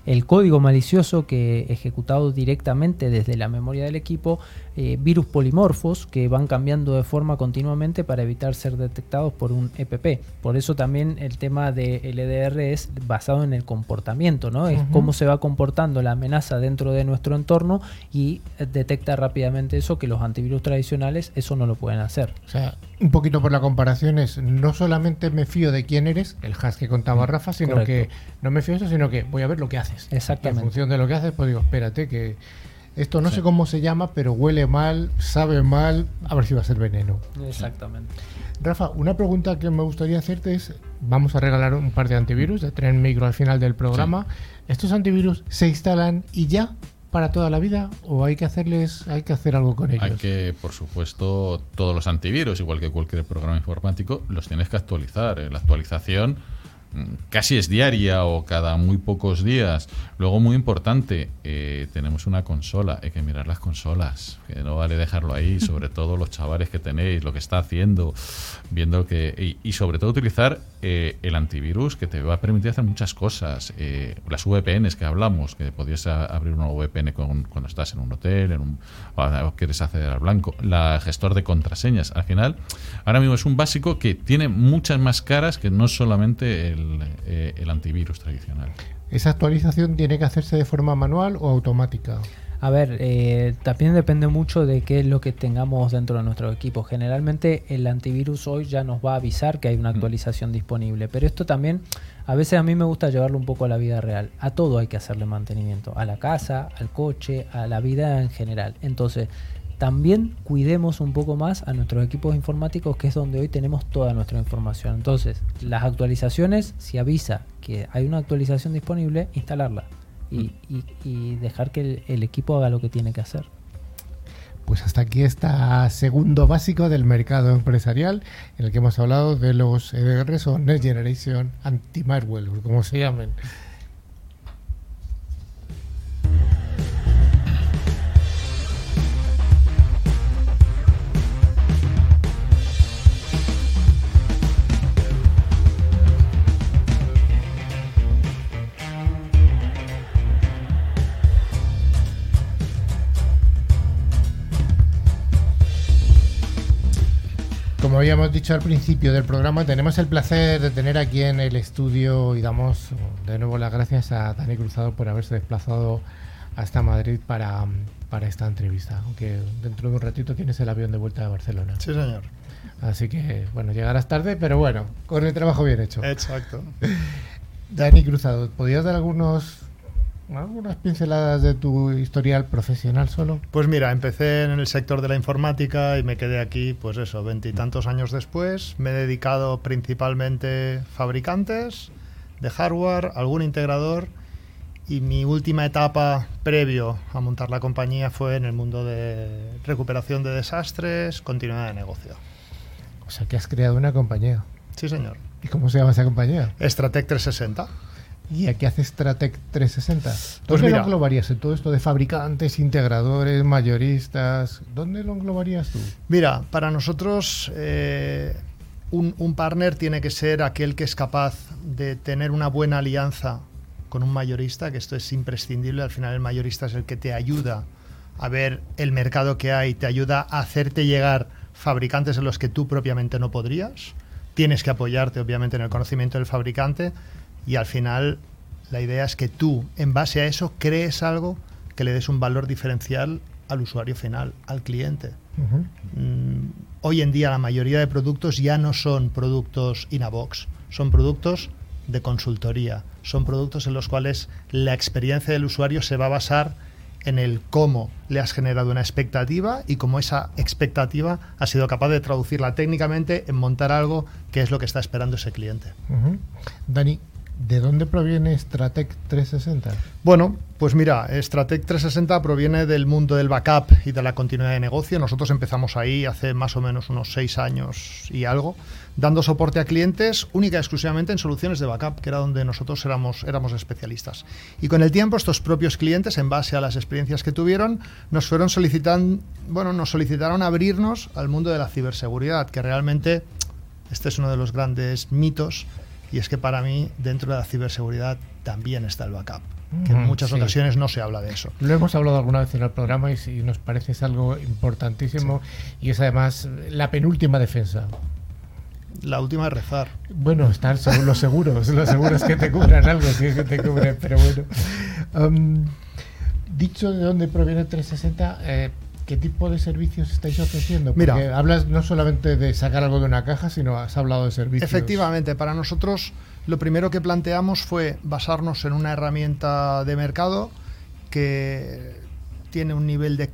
El código malicioso que ejecutado directamente desde la memoria del equipo eh, virus polimorfos que van cambiando de forma continuamente para evitar ser detectados por un EPP. Por eso también el tema del EDR es basado en el comportamiento, ¿no? Es cómo se va comportando la amenaza dentro de nuestro entorno y detecta rápidamente eso que los antivirus tradicionales eso no lo pueden hacer. O sea, un poquito por la comparación es no solamente me fío de quién eres, el hash que contaba mm, Rafa, sino que no me fío de eso, sino que voy a ver lo que haces. Exactamente. en función de lo que haces, pues digo, espérate que esto no sé cómo se llama, pero huele mal, sabe mal, a ver si va a ser veneno. Exactamente. Rafa, una pregunta que me gustaría hacerte es, vamos a regalar un par de antivirus de Tren Micro al final del programa. ¿Estos antivirus se instalan y ya para toda la vida o hay que hacerles hay que hacer algo con ellos? Hay que, por supuesto, todos los antivirus, igual que cualquier programa informático, los tienes que actualizar. La actualización casi es diaria o cada muy pocos días. Luego, muy importante, eh, tenemos una consola, hay que mirar las consolas, que no vale dejarlo ahí, sobre todo los chavales que tenéis, lo que está haciendo, viendo que... Y, sobre todo utilizar eh, el antivirus que te va a permitir hacer muchas cosas. Eh, las VPNs que hablamos, que podías abrir una VPN cuando estás en un hotel, en un, o quieres acceder al blanco. La gestor de contraseñas, al final, ahora mismo es un básico que tiene muchas más caras que no solamente el, el antivirus tradicional. ¿Esa actualización tiene que hacerse de forma manual o automática? A ver, eh, también depende mucho de qué es lo que tengamos dentro de nuestro equipo. Generalmente el antivirus hoy ya nos va a avisar que hay una mm. actualización disponible, pero esto también a veces a mí me gusta llevarlo un poco a la vida real. A todo hay que hacerle mantenimiento, a la casa, al coche, a la vida en general. Entonces, también cuidemos un poco más a nuestros equipos informáticos, que es donde hoy tenemos toda nuestra información. Entonces, las actualizaciones, si avisa que hay una actualización disponible, instalarla y, mm. dejar que el, equipo haga lo que tiene que hacer. Pues hasta aquí está segundo básico del mercado empresarial, en el que hemos hablado de los EDRs o Next Generation Anti-Malware, como se llamen. Habíamos dicho al principio del programa, tenemos el placer de tener aquí en el estudio y damos de nuevo las gracias a Dani Cruzado por haberse desplazado hasta Madrid para, esta entrevista. Aunque dentro de un ratito tienes el avión de vuelta a Barcelona. Sí, señor. Así que, bueno, llegarás tarde, pero bueno, con el trabajo bien hecho. Exacto. Dani Cruzado, ¿podrías dar algunos algunas pinceladas de tu historial profesional solo. Pues mira, empecé en el sector de la informática y me quedé aquí, pues eso, veintitantos años después. Me he dedicado principalmente fabricantes de hardware, algún integrador y mi última etapa previo a montar la compañía fue en el mundo de recuperación de desastres, continuidad de negocio. O sea que has creado una compañía. Sí, señor. ¿Y cómo se llama esa compañía? Stratec 360. ¿Y a qué hace Stratec 360? ¿Dónde pues lo englobarías en todo esto de fabricantes, integradores, mayoristas? ¿Dónde lo englobarías tú? Mira, para nosotros eh, un, un, partner tiene que ser aquel que es capaz de tener una buena alianza con un mayorista, que esto es imprescindible. Al final el mayorista es el que te ayuda a ver el mercado que hay, te ayuda a hacerte llegar fabricantes en los que tú propiamente no podrías. Tienes que apoyarte obviamente en el conocimiento del fabricante y al final la idea es que tú, en base a eso, crees algo que le des un valor diferencial al usuario final, al cliente. Mm, hoy en día la mayoría de productos ya no son productos in a box, son productos de consultoría, son productos en los cuales la experiencia del usuario se va a basar en el cómo le has generado una expectativa y cómo esa expectativa ha sido capaz de traducirla técnicamente en montar algo que es lo que está esperando ese cliente. Dani, ¿De dónde proviene Stratec 360? Bueno, pues mira, Stratec 360 proviene del mundo del backup y de la continuidad de negocio. Nosotros empezamos ahí hace más o menos unos seis años y algo, dando soporte a clientes única y exclusivamente en soluciones de backup, que era donde nosotros éramos, éramos especialistas. Y con el tiempo, estos propios clientes, en base a las experiencias que tuvieron, nos fueron solicitando, bueno, nos solicitaron abrirnos al mundo de la ciberseguridad, que realmente este es uno de los grandes mitos y es que para mí, dentro de la ciberseguridad, también está el backup. Que en muchas ocasiones no se habla de eso. Lo hemos hablado alguna vez en el programa y, si nos parece es algo importantísimo y es además la penúltima defensa. La última es rezar. Bueno, están los seguros, los seguros que te cubran algo, que te cubren, pero bueno. Um, dicho de dónde proviene 360, eh, ¿Qué tipo de servicios estáis ofreciendo? Porque Mira, hablas no solamente de sacar algo de una caja, sino has hablado de servicios. Efectivamente, para nosotros lo primero que planteamos fue basarnos en una herramienta de mercado que tiene un nivel de,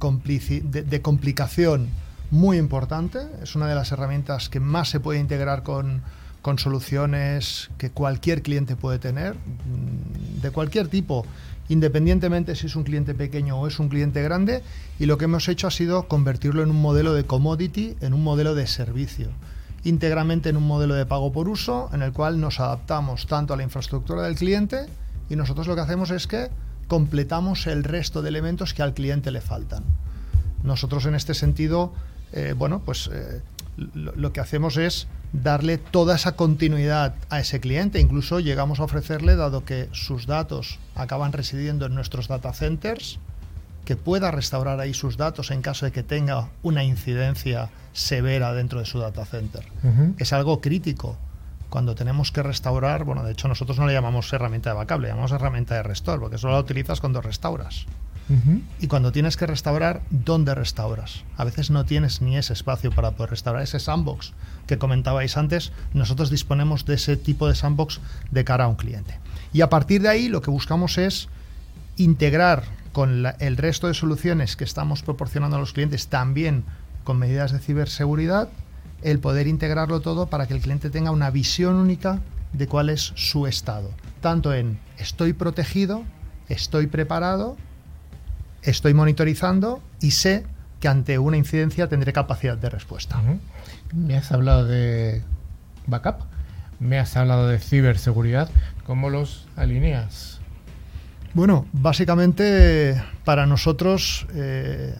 de, complicación muy importante. Es una de las herramientas que más se puede integrar con, con soluciones que cualquier cliente puede tener, de cualquier tipo independientemente si es un cliente pequeño o es un cliente grande, y lo que hemos hecho ha sido convertirlo en un modelo de commodity, en un modelo de servicio. íntegramente en un modelo de pago por uso en el cual nos adaptamos tanto a la infraestructura del cliente y nosotros lo que hacemos es que completamos el resto de elementos que al cliente le faltan. Nosotros en este sentido, eh, bueno, pues eh, lo, lo que hacemos es darle toda esa continuidad a ese cliente. Incluso llegamos a ofrecerle, dado que sus datos acaban residiendo en nuestros data centers, que pueda restaurar ahí sus datos en caso de que tenga una incidencia severa dentro de su data center. Es algo crítico. Cuando tenemos que restaurar, bueno, de hecho nosotros no le llamamos herramienta de backup, le llamamos herramienta de restore, porque solo la utilizas cuando restauras. Y cuando tienes que restaurar, ¿dónde restauras? A veces no tienes ni ese espacio para poder restaurar. Ese sandbox que comentabais antes, nosotros disponemos de ese tipo de sandbox de cara a un cliente. Y a partir de ahí lo que buscamos es integrar con el resto de soluciones que estamos proporcionando a los clientes, también con medidas de ciberseguridad, el poder integrarlo todo para que el cliente tenga una visión única de cuál es su estado. Tanto en estoy protegido, estoy preparado, estoy monitorizando y sé que ante una incidencia tendré capacidad de respuesta. Me has hablado de backup, me has hablado de ciberseguridad. ¿Cómo los alineas? Bueno, básicamente para nosotros, eh,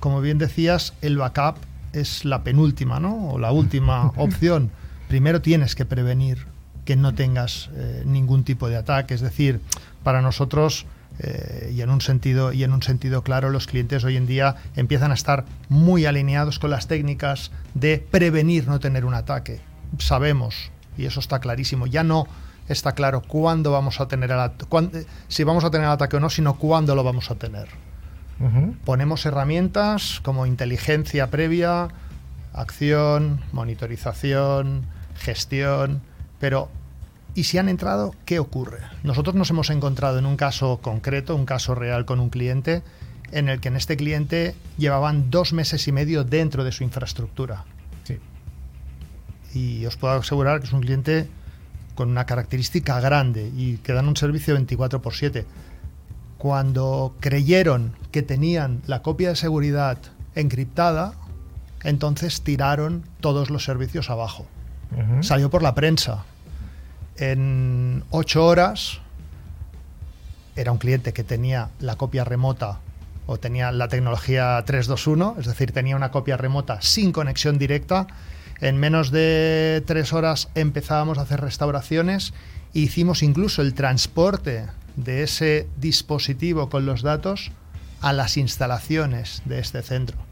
como bien decías, el backup es la penúltima, ¿no? O la última opción. Primero tienes que prevenir que no tengas eh, ningún tipo de ataque. Es decir, para nosotros eh, y en un sentido y en un sentido claro, los clientes hoy en día empiezan a estar muy alineados con las técnicas de prevenir no tener un ataque. Sabemos y eso está clarísimo. Ya no está claro cuándo vamos a tener el eh, si vamos a tener el ataque o no, sino cuándo lo vamos a tener. Ponemos herramientas como inteligencia previa, acción, monitorización, gestión, pero ¿y si han entrado, qué ocurre? Nosotros nos hemos encontrado en un caso concreto, un caso real con un cliente, en el que en este cliente llevaban dos meses y medio dentro de su infraestructura. Sí. Y os puedo asegurar que es un cliente con una característica grande y que dan un servicio 24 por 7. Cuando creyeron que tenían la copia de seguridad encriptada, entonces tiraron todos los servicios abajo. Salió por la prensa. En ocho horas era un cliente que tenía la copia remota o tenía la tecnología 321, es decir, tenía una copia remota sin conexión directa. En menos de tres horas empezábamos a hacer restauraciones e hicimos incluso el transporte de ese dispositivo con los datos a las instalaciones de este centro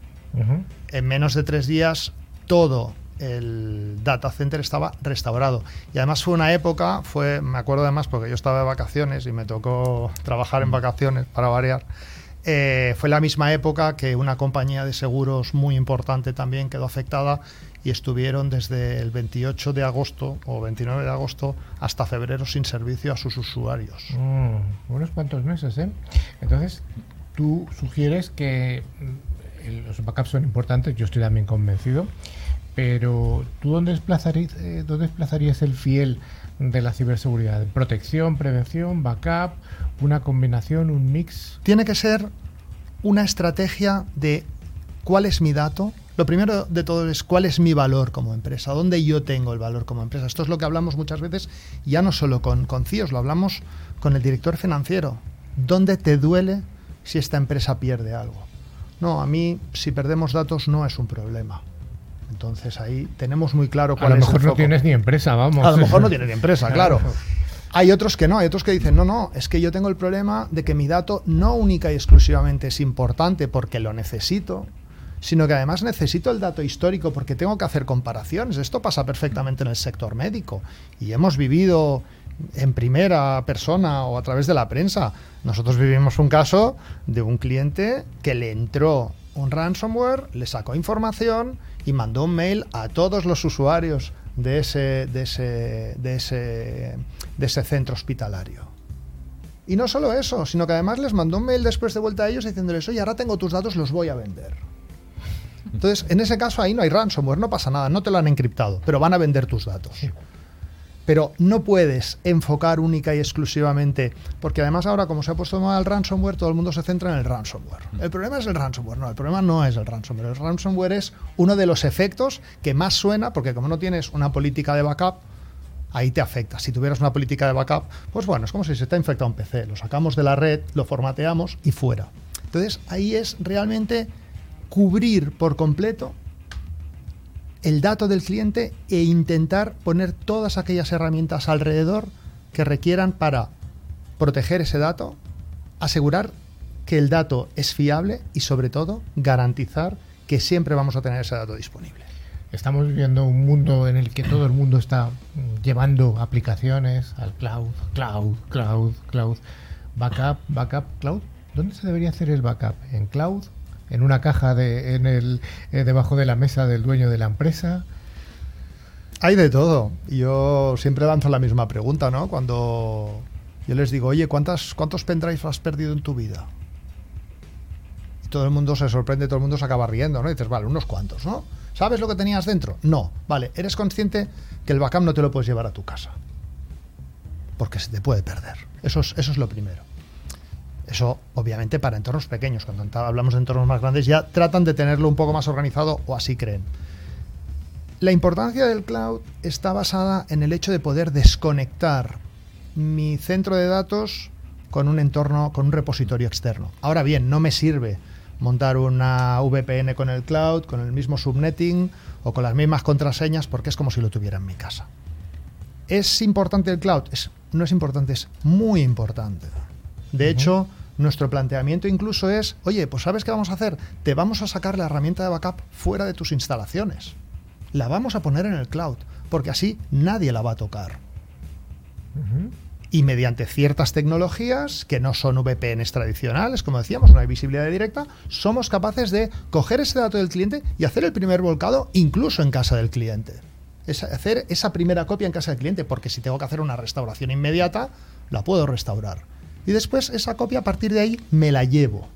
en menos de tres días todo el data center estaba restaurado. Y además fue una época, fue, me acuerdo además porque yo estaba de vacaciones y me tocó trabajar en vacaciones para variar. eh, fue la misma época que una compañía de seguros muy importante también quedó afectada y estuvieron desde el 28 de agosto o 29 de agosto hasta febrero sin servicio a sus usuarios. Mm, unos cuantos meses, ¿eh? Entonces, tú sugieres que mm, los backups son importantes, yo estoy también convencido, pero ¿tú dónde desplazarías, eh, dónde desplazarías el fiel de la ciberseguridad? ¿Protección, prevención, backup, una combinación, un mix? tiene que ser una estrategia de cuál es mi dato. Lo primero de todo es cuál es mi valor como empresa, dónde yo tengo el valor como empresa. Esto es lo que hablamos muchas veces, ya no solo con, con CIOs, lo hablamos con el director financiero. ¿Dónde te duele si esta empresa pierde algo? No, a mí si perdemos datos no es un problema. Entonces ahí tenemos muy claro A cuál lo es el mejor no foco. tienes ni empresa, vamos. A lo mejor no tiene ni empresa, claro. Hay otros que no, hay otros que dicen, no, no, es que yo tengo el problema de que mi dato no única y exclusivamente es importante porque lo necesito, sino que además necesito el dato histórico porque tengo que hacer comparaciones. Esto pasa perfectamente en el sector médico y hemos vivido en primera persona o a través de la prensa. Nosotros vivimos un caso de un cliente que le entró un ransomware, le sacó información y mandó un mail a todos los usuarios de ese, de ese, de ese, de ese centro hospitalario. Y no solo eso, sino que además les mandó un mail después de vuelta a ellos diciéndoles, oye, ahora tengo tus datos, los voy a vender. Entonces, en ese caso ahí no hay ransomware, no pasa nada, no te lo han encriptado, pero van a vender tus datos. Pero no puedes enfocar única y exclusivamente, porque además ahora como se ha puesto moda el ransomware, todo el mundo se centra en el ransomware. El problema es el ransomware, no, el problema no es el ransomware. El ransomware es uno de los efectos que más suena, porque como no tienes una política de backup, ahí te afecta. Si tuvieras una política de backup, pues bueno, es como si se te ha infectado un PC, lo sacamos de la red, lo formateamos y fuera. Entonces ahí es realmente cubrir por completo el dato del cliente e intentar poner todas aquellas herramientas alrededor que requieran para proteger ese dato, asegurar que el dato es fiable y sobre todo garantizar que siempre vamos a tener ese dato disponible. Estamos viviendo un mundo en el que todo el mundo está llevando aplicaciones al cloud, cloud, cloud, cloud, backup, backup, cloud. ¿Dónde se debería hacer el backup? ¿En cloud en una caja de, en el, eh, debajo de la mesa del dueño de la empresa. Hay de todo. Yo siempre lanzo la misma pregunta, ¿no? Cuando yo les digo, oye, ¿cuántas, ¿cuántos pendrives has perdido en tu vida? Y todo el mundo se sorprende, todo el mundo se acaba riendo, ¿no? Y dices, vale, unos cuantos, ¿no? ¿Sabes lo que tenías dentro? No. Vale, eres consciente que el backup no te lo puedes llevar a tu casa. Porque se te puede perder. Eso es, eso es lo primero. Eso, obviamente, para entornos pequeños. Cuando hablamos de entornos más grandes, ya tratan de tenerlo un poco más organizado o así creen. La importancia del cloud está basada en el hecho de poder desconectar mi centro de datos con un entorno, con un repositorio externo. Ahora bien, no me sirve montar una VPN con el cloud, con el mismo subnetting o con las mismas contraseñas porque es como si lo tuviera en mi casa. ¿Es importante el cloud? no es importante, es muy importante. De hecho, nuestro planteamiento incluso es, oye, pues ¿sabes qué vamos a hacer? Te vamos a sacar la herramienta de backup fuera de tus instalaciones. La vamos a poner en el cloud, porque así nadie la va a tocar. Y mediante ciertas tecnologías, que no son VPNs tradicionales, como decíamos, no hay visibilidad directa, somos capaces de coger ese dato del cliente y hacer el primer volcado incluso en casa del cliente. Es hacer esa primera copia en casa del cliente, porque si tengo que hacer una restauración inmediata, la puedo restaurar y después esa copia a partir de ahí me la llevo.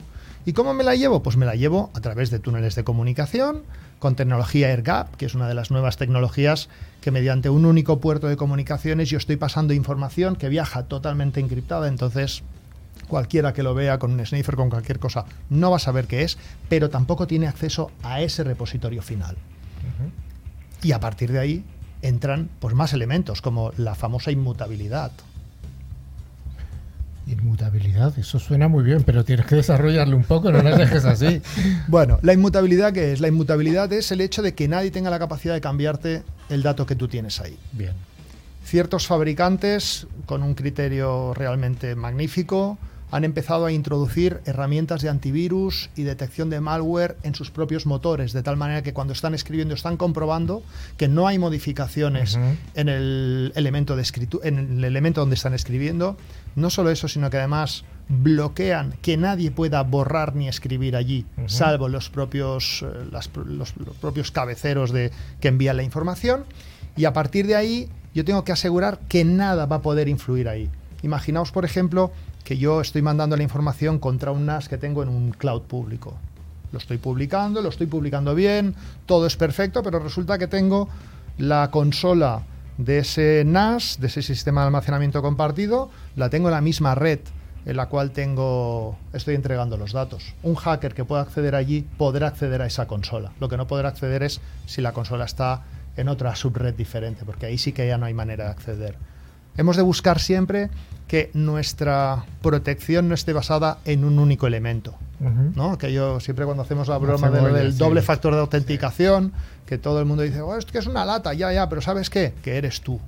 ¿Y cómo me la llevo? Pues me la llevo a través de túneles de comunicación, con tecnología AirGap, que es una de las nuevas tecnologías que mediante un único puerto de comunicaciones yo estoy pasando información que viaja totalmente encriptada, entonces cualquiera que lo vea con un sniffer, con cualquier cosa, no va a saber qué es, pero tampoco tiene acceso a ese repositorio final. Y a partir de ahí entran pues, más elementos, como la famosa inmutabilidad. Inmutabilidad, eso suena muy bien, pero tienes que desarrollarlo un poco, no lo dejes así. bueno, la inmutabilidad ¿qué es? La inmutabilidad es el hecho de que nadie tenga la capacidad de cambiarte el dato que tú tienes ahí. Bien. Ciertos fabricantes, con un criterio realmente magnífico, han empezado a introducir herramientas de antivirus y detección de malware en sus propios motores, de tal manera que cuando están escribiendo están comprobando que no hay modificaciones en el elemento de en el elemento donde están escribiendo. No solo eso, sino que además bloquean que nadie pueda borrar ni escribir allí, salvo los propios, eh, los, propios cabeceros de, que envían la información. Y a partir de ahí, yo tengo que asegurar que nada va a poder influir ahí. Imaginaos, por ejemplo, que yo estoy mandando la información contra un NAS que tengo en un cloud público. Lo estoy publicando, lo estoy publicando bien, todo es perfecto, pero resulta que tengo la consola de ese NAS, de ese sistema de almacenamiento compartido, la tengo en la misma red en la cual tengo estoy entregando los datos. Un hacker que pueda acceder allí podrá acceder a esa consola. Lo que no podrá acceder es si la consola está en otra subred diferente, porque ahí sí que ya no hay manera de acceder. Hemos de buscar siempre que nuestra protección no esté basada en un único elemento. ¿no? Que yo siempre cuando hacemos la broma del doble factor de autenticación, que todo el mundo dice, oh, es que es una lata, ya, ya, pero ¿sabes qué? Que eres tú.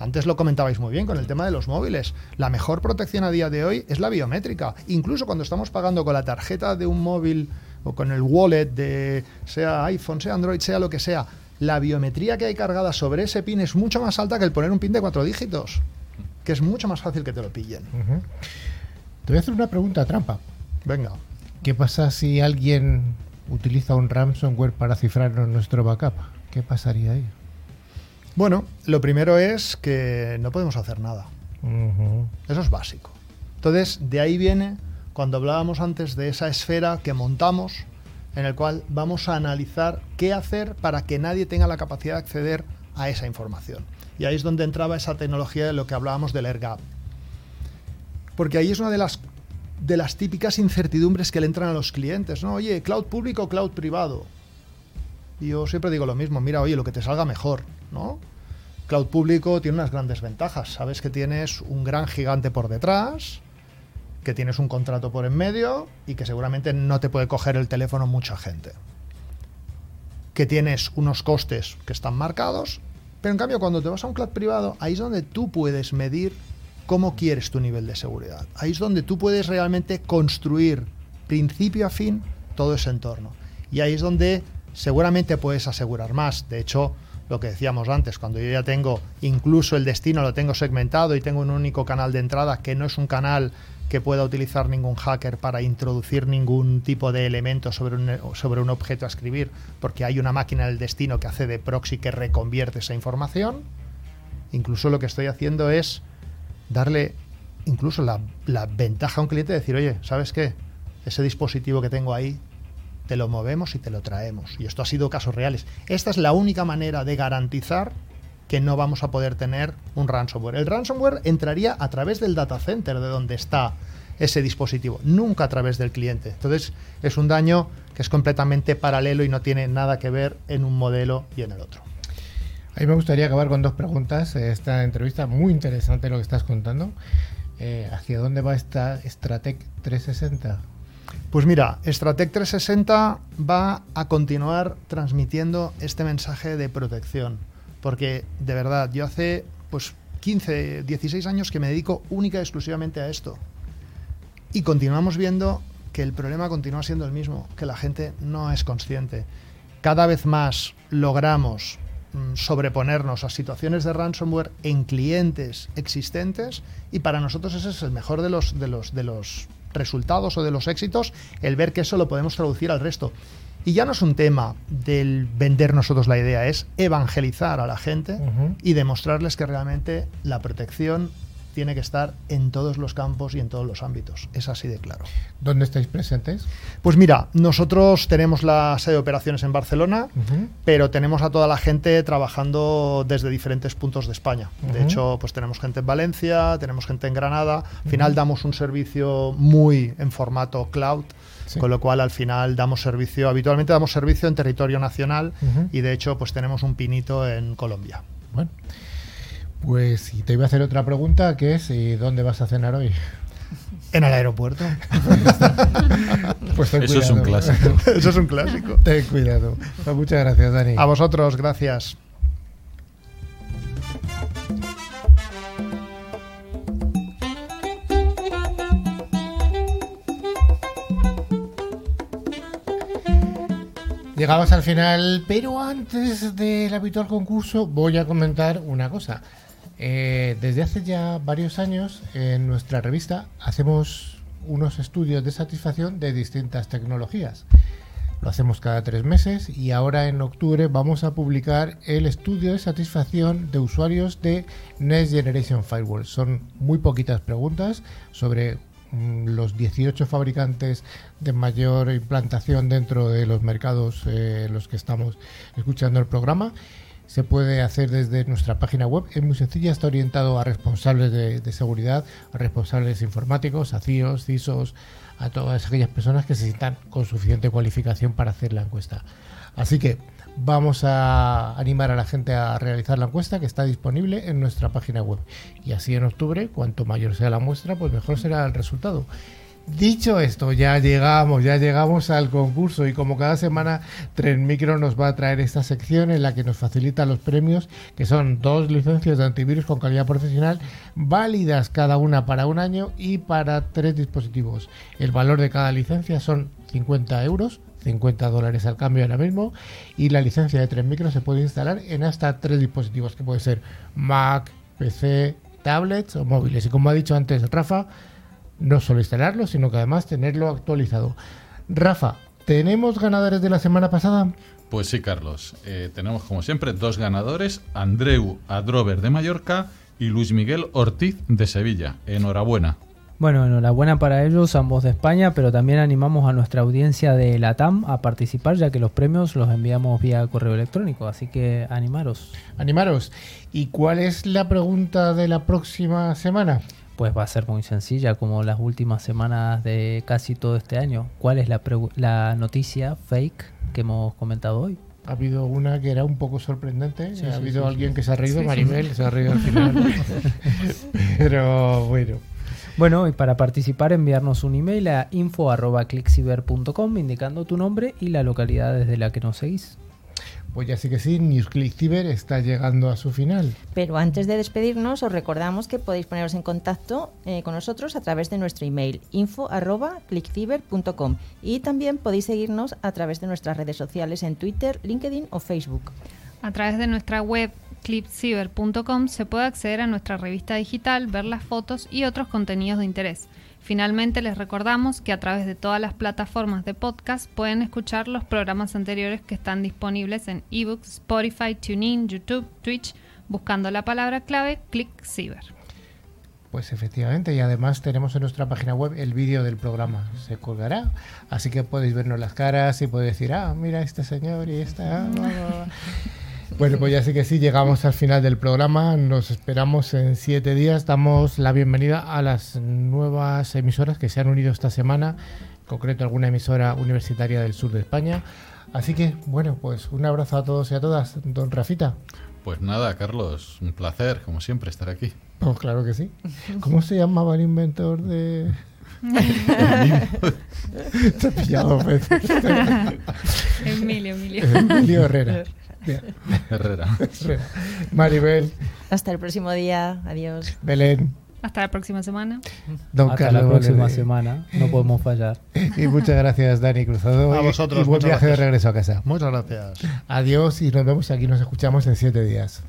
Antes lo comentabais muy bien con el tema de los móviles. La mejor protección a día de hoy es la biométrica. Incluso cuando estamos pagando con la tarjeta de un móvil o con el wallet de sea iPhone, sea Android, sea lo que sea, la biometría que hay cargada sobre ese pin es mucho más alta que el poner un pin de cuatro dígitos, que es mucho más fácil que te lo pillen. Te voy a hacer una pregunta trampa. Venga. ¿Qué pasa si alguien utiliza un ransomware para cifrar nuestro backup? ¿Qué pasaría ahí? Bueno, lo primero es que no podemos hacer nada. Eso es básico. Entonces, de ahí viene cuando hablábamos antes de esa esfera que montamos en el cual vamos a analizar qué hacer para que nadie tenga la capacidad de acceder a esa información. Y ahí es donde entraba esa tecnología de lo que hablábamos del air gap. Porque ahí es una de las, típicas incertidumbres que le entran a los clientes, ¿no? Oye, cloud público o cloud privado. Yo siempre digo lo mismo, mira, oye, lo que te salga mejor, ¿no? Cloud público tiene unas grandes ventajas. Sabes que tienes un gran gigante por detrás, que tienes un contrato por en medio y que seguramente no te puede coger el teléfono mucha gente. Que tienes unos costes que están marcados, pero en cambio cuando te vas a un cloud privado, ahí es donde tú puedes medir cómo quieres tu nivel de seguridad. Ahí es donde tú puedes realmente construir principio a fin todo ese entorno. Y ahí es donde seguramente puedes asegurar más. De hecho, lo que decíamos antes, cuando yo ya tengo incluso el destino, lo tengo segmentado y tengo un único canal de entrada que no es un canal que pueda utilizar ningún hacker para introducir ningún tipo de elemento sobre un, sobre un objeto a escribir, porque hay una máquina del destino que hace de proxy que reconvierte esa información. Incluso lo que estoy haciendo es darle incluso la, la ventaja a un cliente de decir, oye, ¿sabes qué? Ese dispositivo que tengo ahí te lo movemos y te lo traemos. Y esto ha sido casos reales. Esta es la única manera de garantizar que no vamos a poder tener un ransomware. El ransomware entraría a través del data center de donde está ese dispositivo, nunca a través del cliente. Entonces es un daño que es completamente paralelo y no tiene nada que ver en un modelo y en el otro. A mí me gustaría acabar con dos preguntas. Esta entrevista muy interesante lo que estás contando. Eh, ¿Hacia dónde va esta Stratec 360? Pues mira, Stratec 360 va a continuar transmitiendo este mensaje de protección, porque de verdad, yo hace pues 15, 16 años que me dedico única y exclusivamente a esto. Y continuamos viendo que el problema continúa siendo el mismo, que la gente no es consciente. Cada vez más logramos mm, sobreponernos a situaciones de ransomware en clientes existentes y para nosotros ese es el mejor de los, de los, de los resultados o de los éxitos, el ver que eso lo podemos traducir al resto. Y ya no es un tema del vender nosotros la idea, es evangelizar a la gente y demostrarles que realmente la protección tiene que estar en todos los campos y en todos los ámbitos. Es así de claro. ¿Dónde estáis presentes? Pues mira, nosotros tenemos la sede de operaciones en Barcelona, pero tenemos a toda la gente trabajando desde diferentes puntos de España. De hecho, pues tenemos gente en Valencia, tenemos gente en Granada. Al final damos un servicio muy en formato cloud, Sí. con lo cual al final damos servicio, habitualmente damos servicio en territorio nacional y de hecho pues tenemos un pinito en Colombia. Bueno, pues y te iba a hacer otra pregunta, que es ¿y dónde vas a cenar hoy? En el aeropuerto. Pues ten Eso es un cuidado. clásico. Eso es un clásico. ten cuidado. Pues muchas gracias, Dani. A vosotros, gracias. Llegamos al final, pero antes del habitual concurso voy a comentar una cosa. Eh, desde hace ya varios años en nuestra revista hacemos unos estudios de satisfacción de distintas tecnologías. Lo hacemos cada tres meses y ahora en octubre vamos a publicar el estudio de satisfacción de usuarios de Next Generation Firewall. Son muy poquitas preguntas sobre mm, los 18 fabricantes de mayor implantación dentro de los mercados eh, en los que estamos escuchando el programa. Se puede hacer desde nuestra página web. Es muy sencilla, está orientado a responsables de, seguridad, a responsables informáticos, a CIOs, CISOs, a todas aquellas personas que se sientan con suficiente cualificación para hacer la encuesta. Así que vamos a animar a la gente a realizar la encuesta que está disponible en nuestra página web. Y así en octubre, cuanto mayor sea la muestra, pues mejor será el resultado. Dicho esto, ya llegamos, ya llegamos al concurso y como cada semana Tren Micro nos va a traer esta sección en la que nos facilita los premios, que son dos licencias de antivirus con calidad profesional, válidas cada una para un año y para tres dispositivos. El valor de cada licencia son 50 euros, 50 dólares al cambio ahora mismo, y la licencia de Tren Micro se puede instalar en hasta tres dispositivos, que puede ser Mac, PC, tablets o móviles. Y como ha dicho antes Rafa, no solo instalarlo, sino que además tenerlo actualizado. Rafa, ¿tenemos ganadores de la semana pasada? Pues sí, Carlos. Eh, tenemos como siempre dos ganadores, Andreu Adrover de Mallorca y Luis Miguel Ortiz de Sevilla. Enhorabuena. Bueno, enhorabuena para ellos, ambos de España, pero también animamos a nuestra audiencia de la TAM a participar, ya que los premios los enviamos vía correo electrónico, así que animaros. Animaros. ¿Y cuál es la pregunta de la próxima semana? Pues va a ser muy sencilla, como las últimas semanas de casi todo este año. ¿Cuál es la, la noticia fake que hemos comentado hoy? Ha habido una que era un poco sorprendente. ha habido alguien que se ha reído, Maribel, se ha reído al final. Pero bueno. Bueno, y para participar enviarnos un email a info.clickciber.com indicando tu nombre y la localidad desde la que nos seguís. Pues ya sí que sí, Newsclick Ciber está llegando a su final. Pero antes de despedirnos, os recordamos que podéis poneros en contacto eh, con nosotros a través de nuestro email info.clickciber.com y también podéis seguirnos a través de nuestras redes sociales en Twitter, LinkedIn o Facebook. A través de nuestra web clipciber.com se puede acceder a nuestra revista digital, ver las fotos y otros contenidos de interés. Finalmente les recordamos que a través de todas las plataformas de podcast pueden escuchar los programas anteriores que están disponibles en ebooks, Spotify, TuneIn, YouTube, Twitch, buscando la palabra clave ClickCiber. Pues efectivamente, y además tenemos en nuestra página web el vídeo del programa. Se colgará, así que podéis vernos las caras y podéis decir, ah, mira este señor y esta. Bueno, pues ya sí que sí, llegamos al final del programa. Nos esperamos en siete días. Damos la bienvenida a las nuevas emisoras que se han unido esta semana, en concreto alguna emisora universitaria del sur de España. Así que, bueno, pues un abrazo a todos y a todas. Don Rafita. Pues nada, Carlos, un placer, como siempre, estar aquí. Pues claro que sí. ¿Cómo se llamaba el inventor de...? Te he pillado Emilio, Emilio. Emilio Herrera. Herrera. Maribel. Hasta el próximo día. Adiós. Belén. Hasta la próxima semana. Don Hasta la próxima semana. No podemos fallar. Y muchas gracias, Dani Cruzado. A vosotros. Y buen viaje de regreso a casa. Muchas gracias. Adiós y nos vemos aquí. Nos escuchamos en siete días.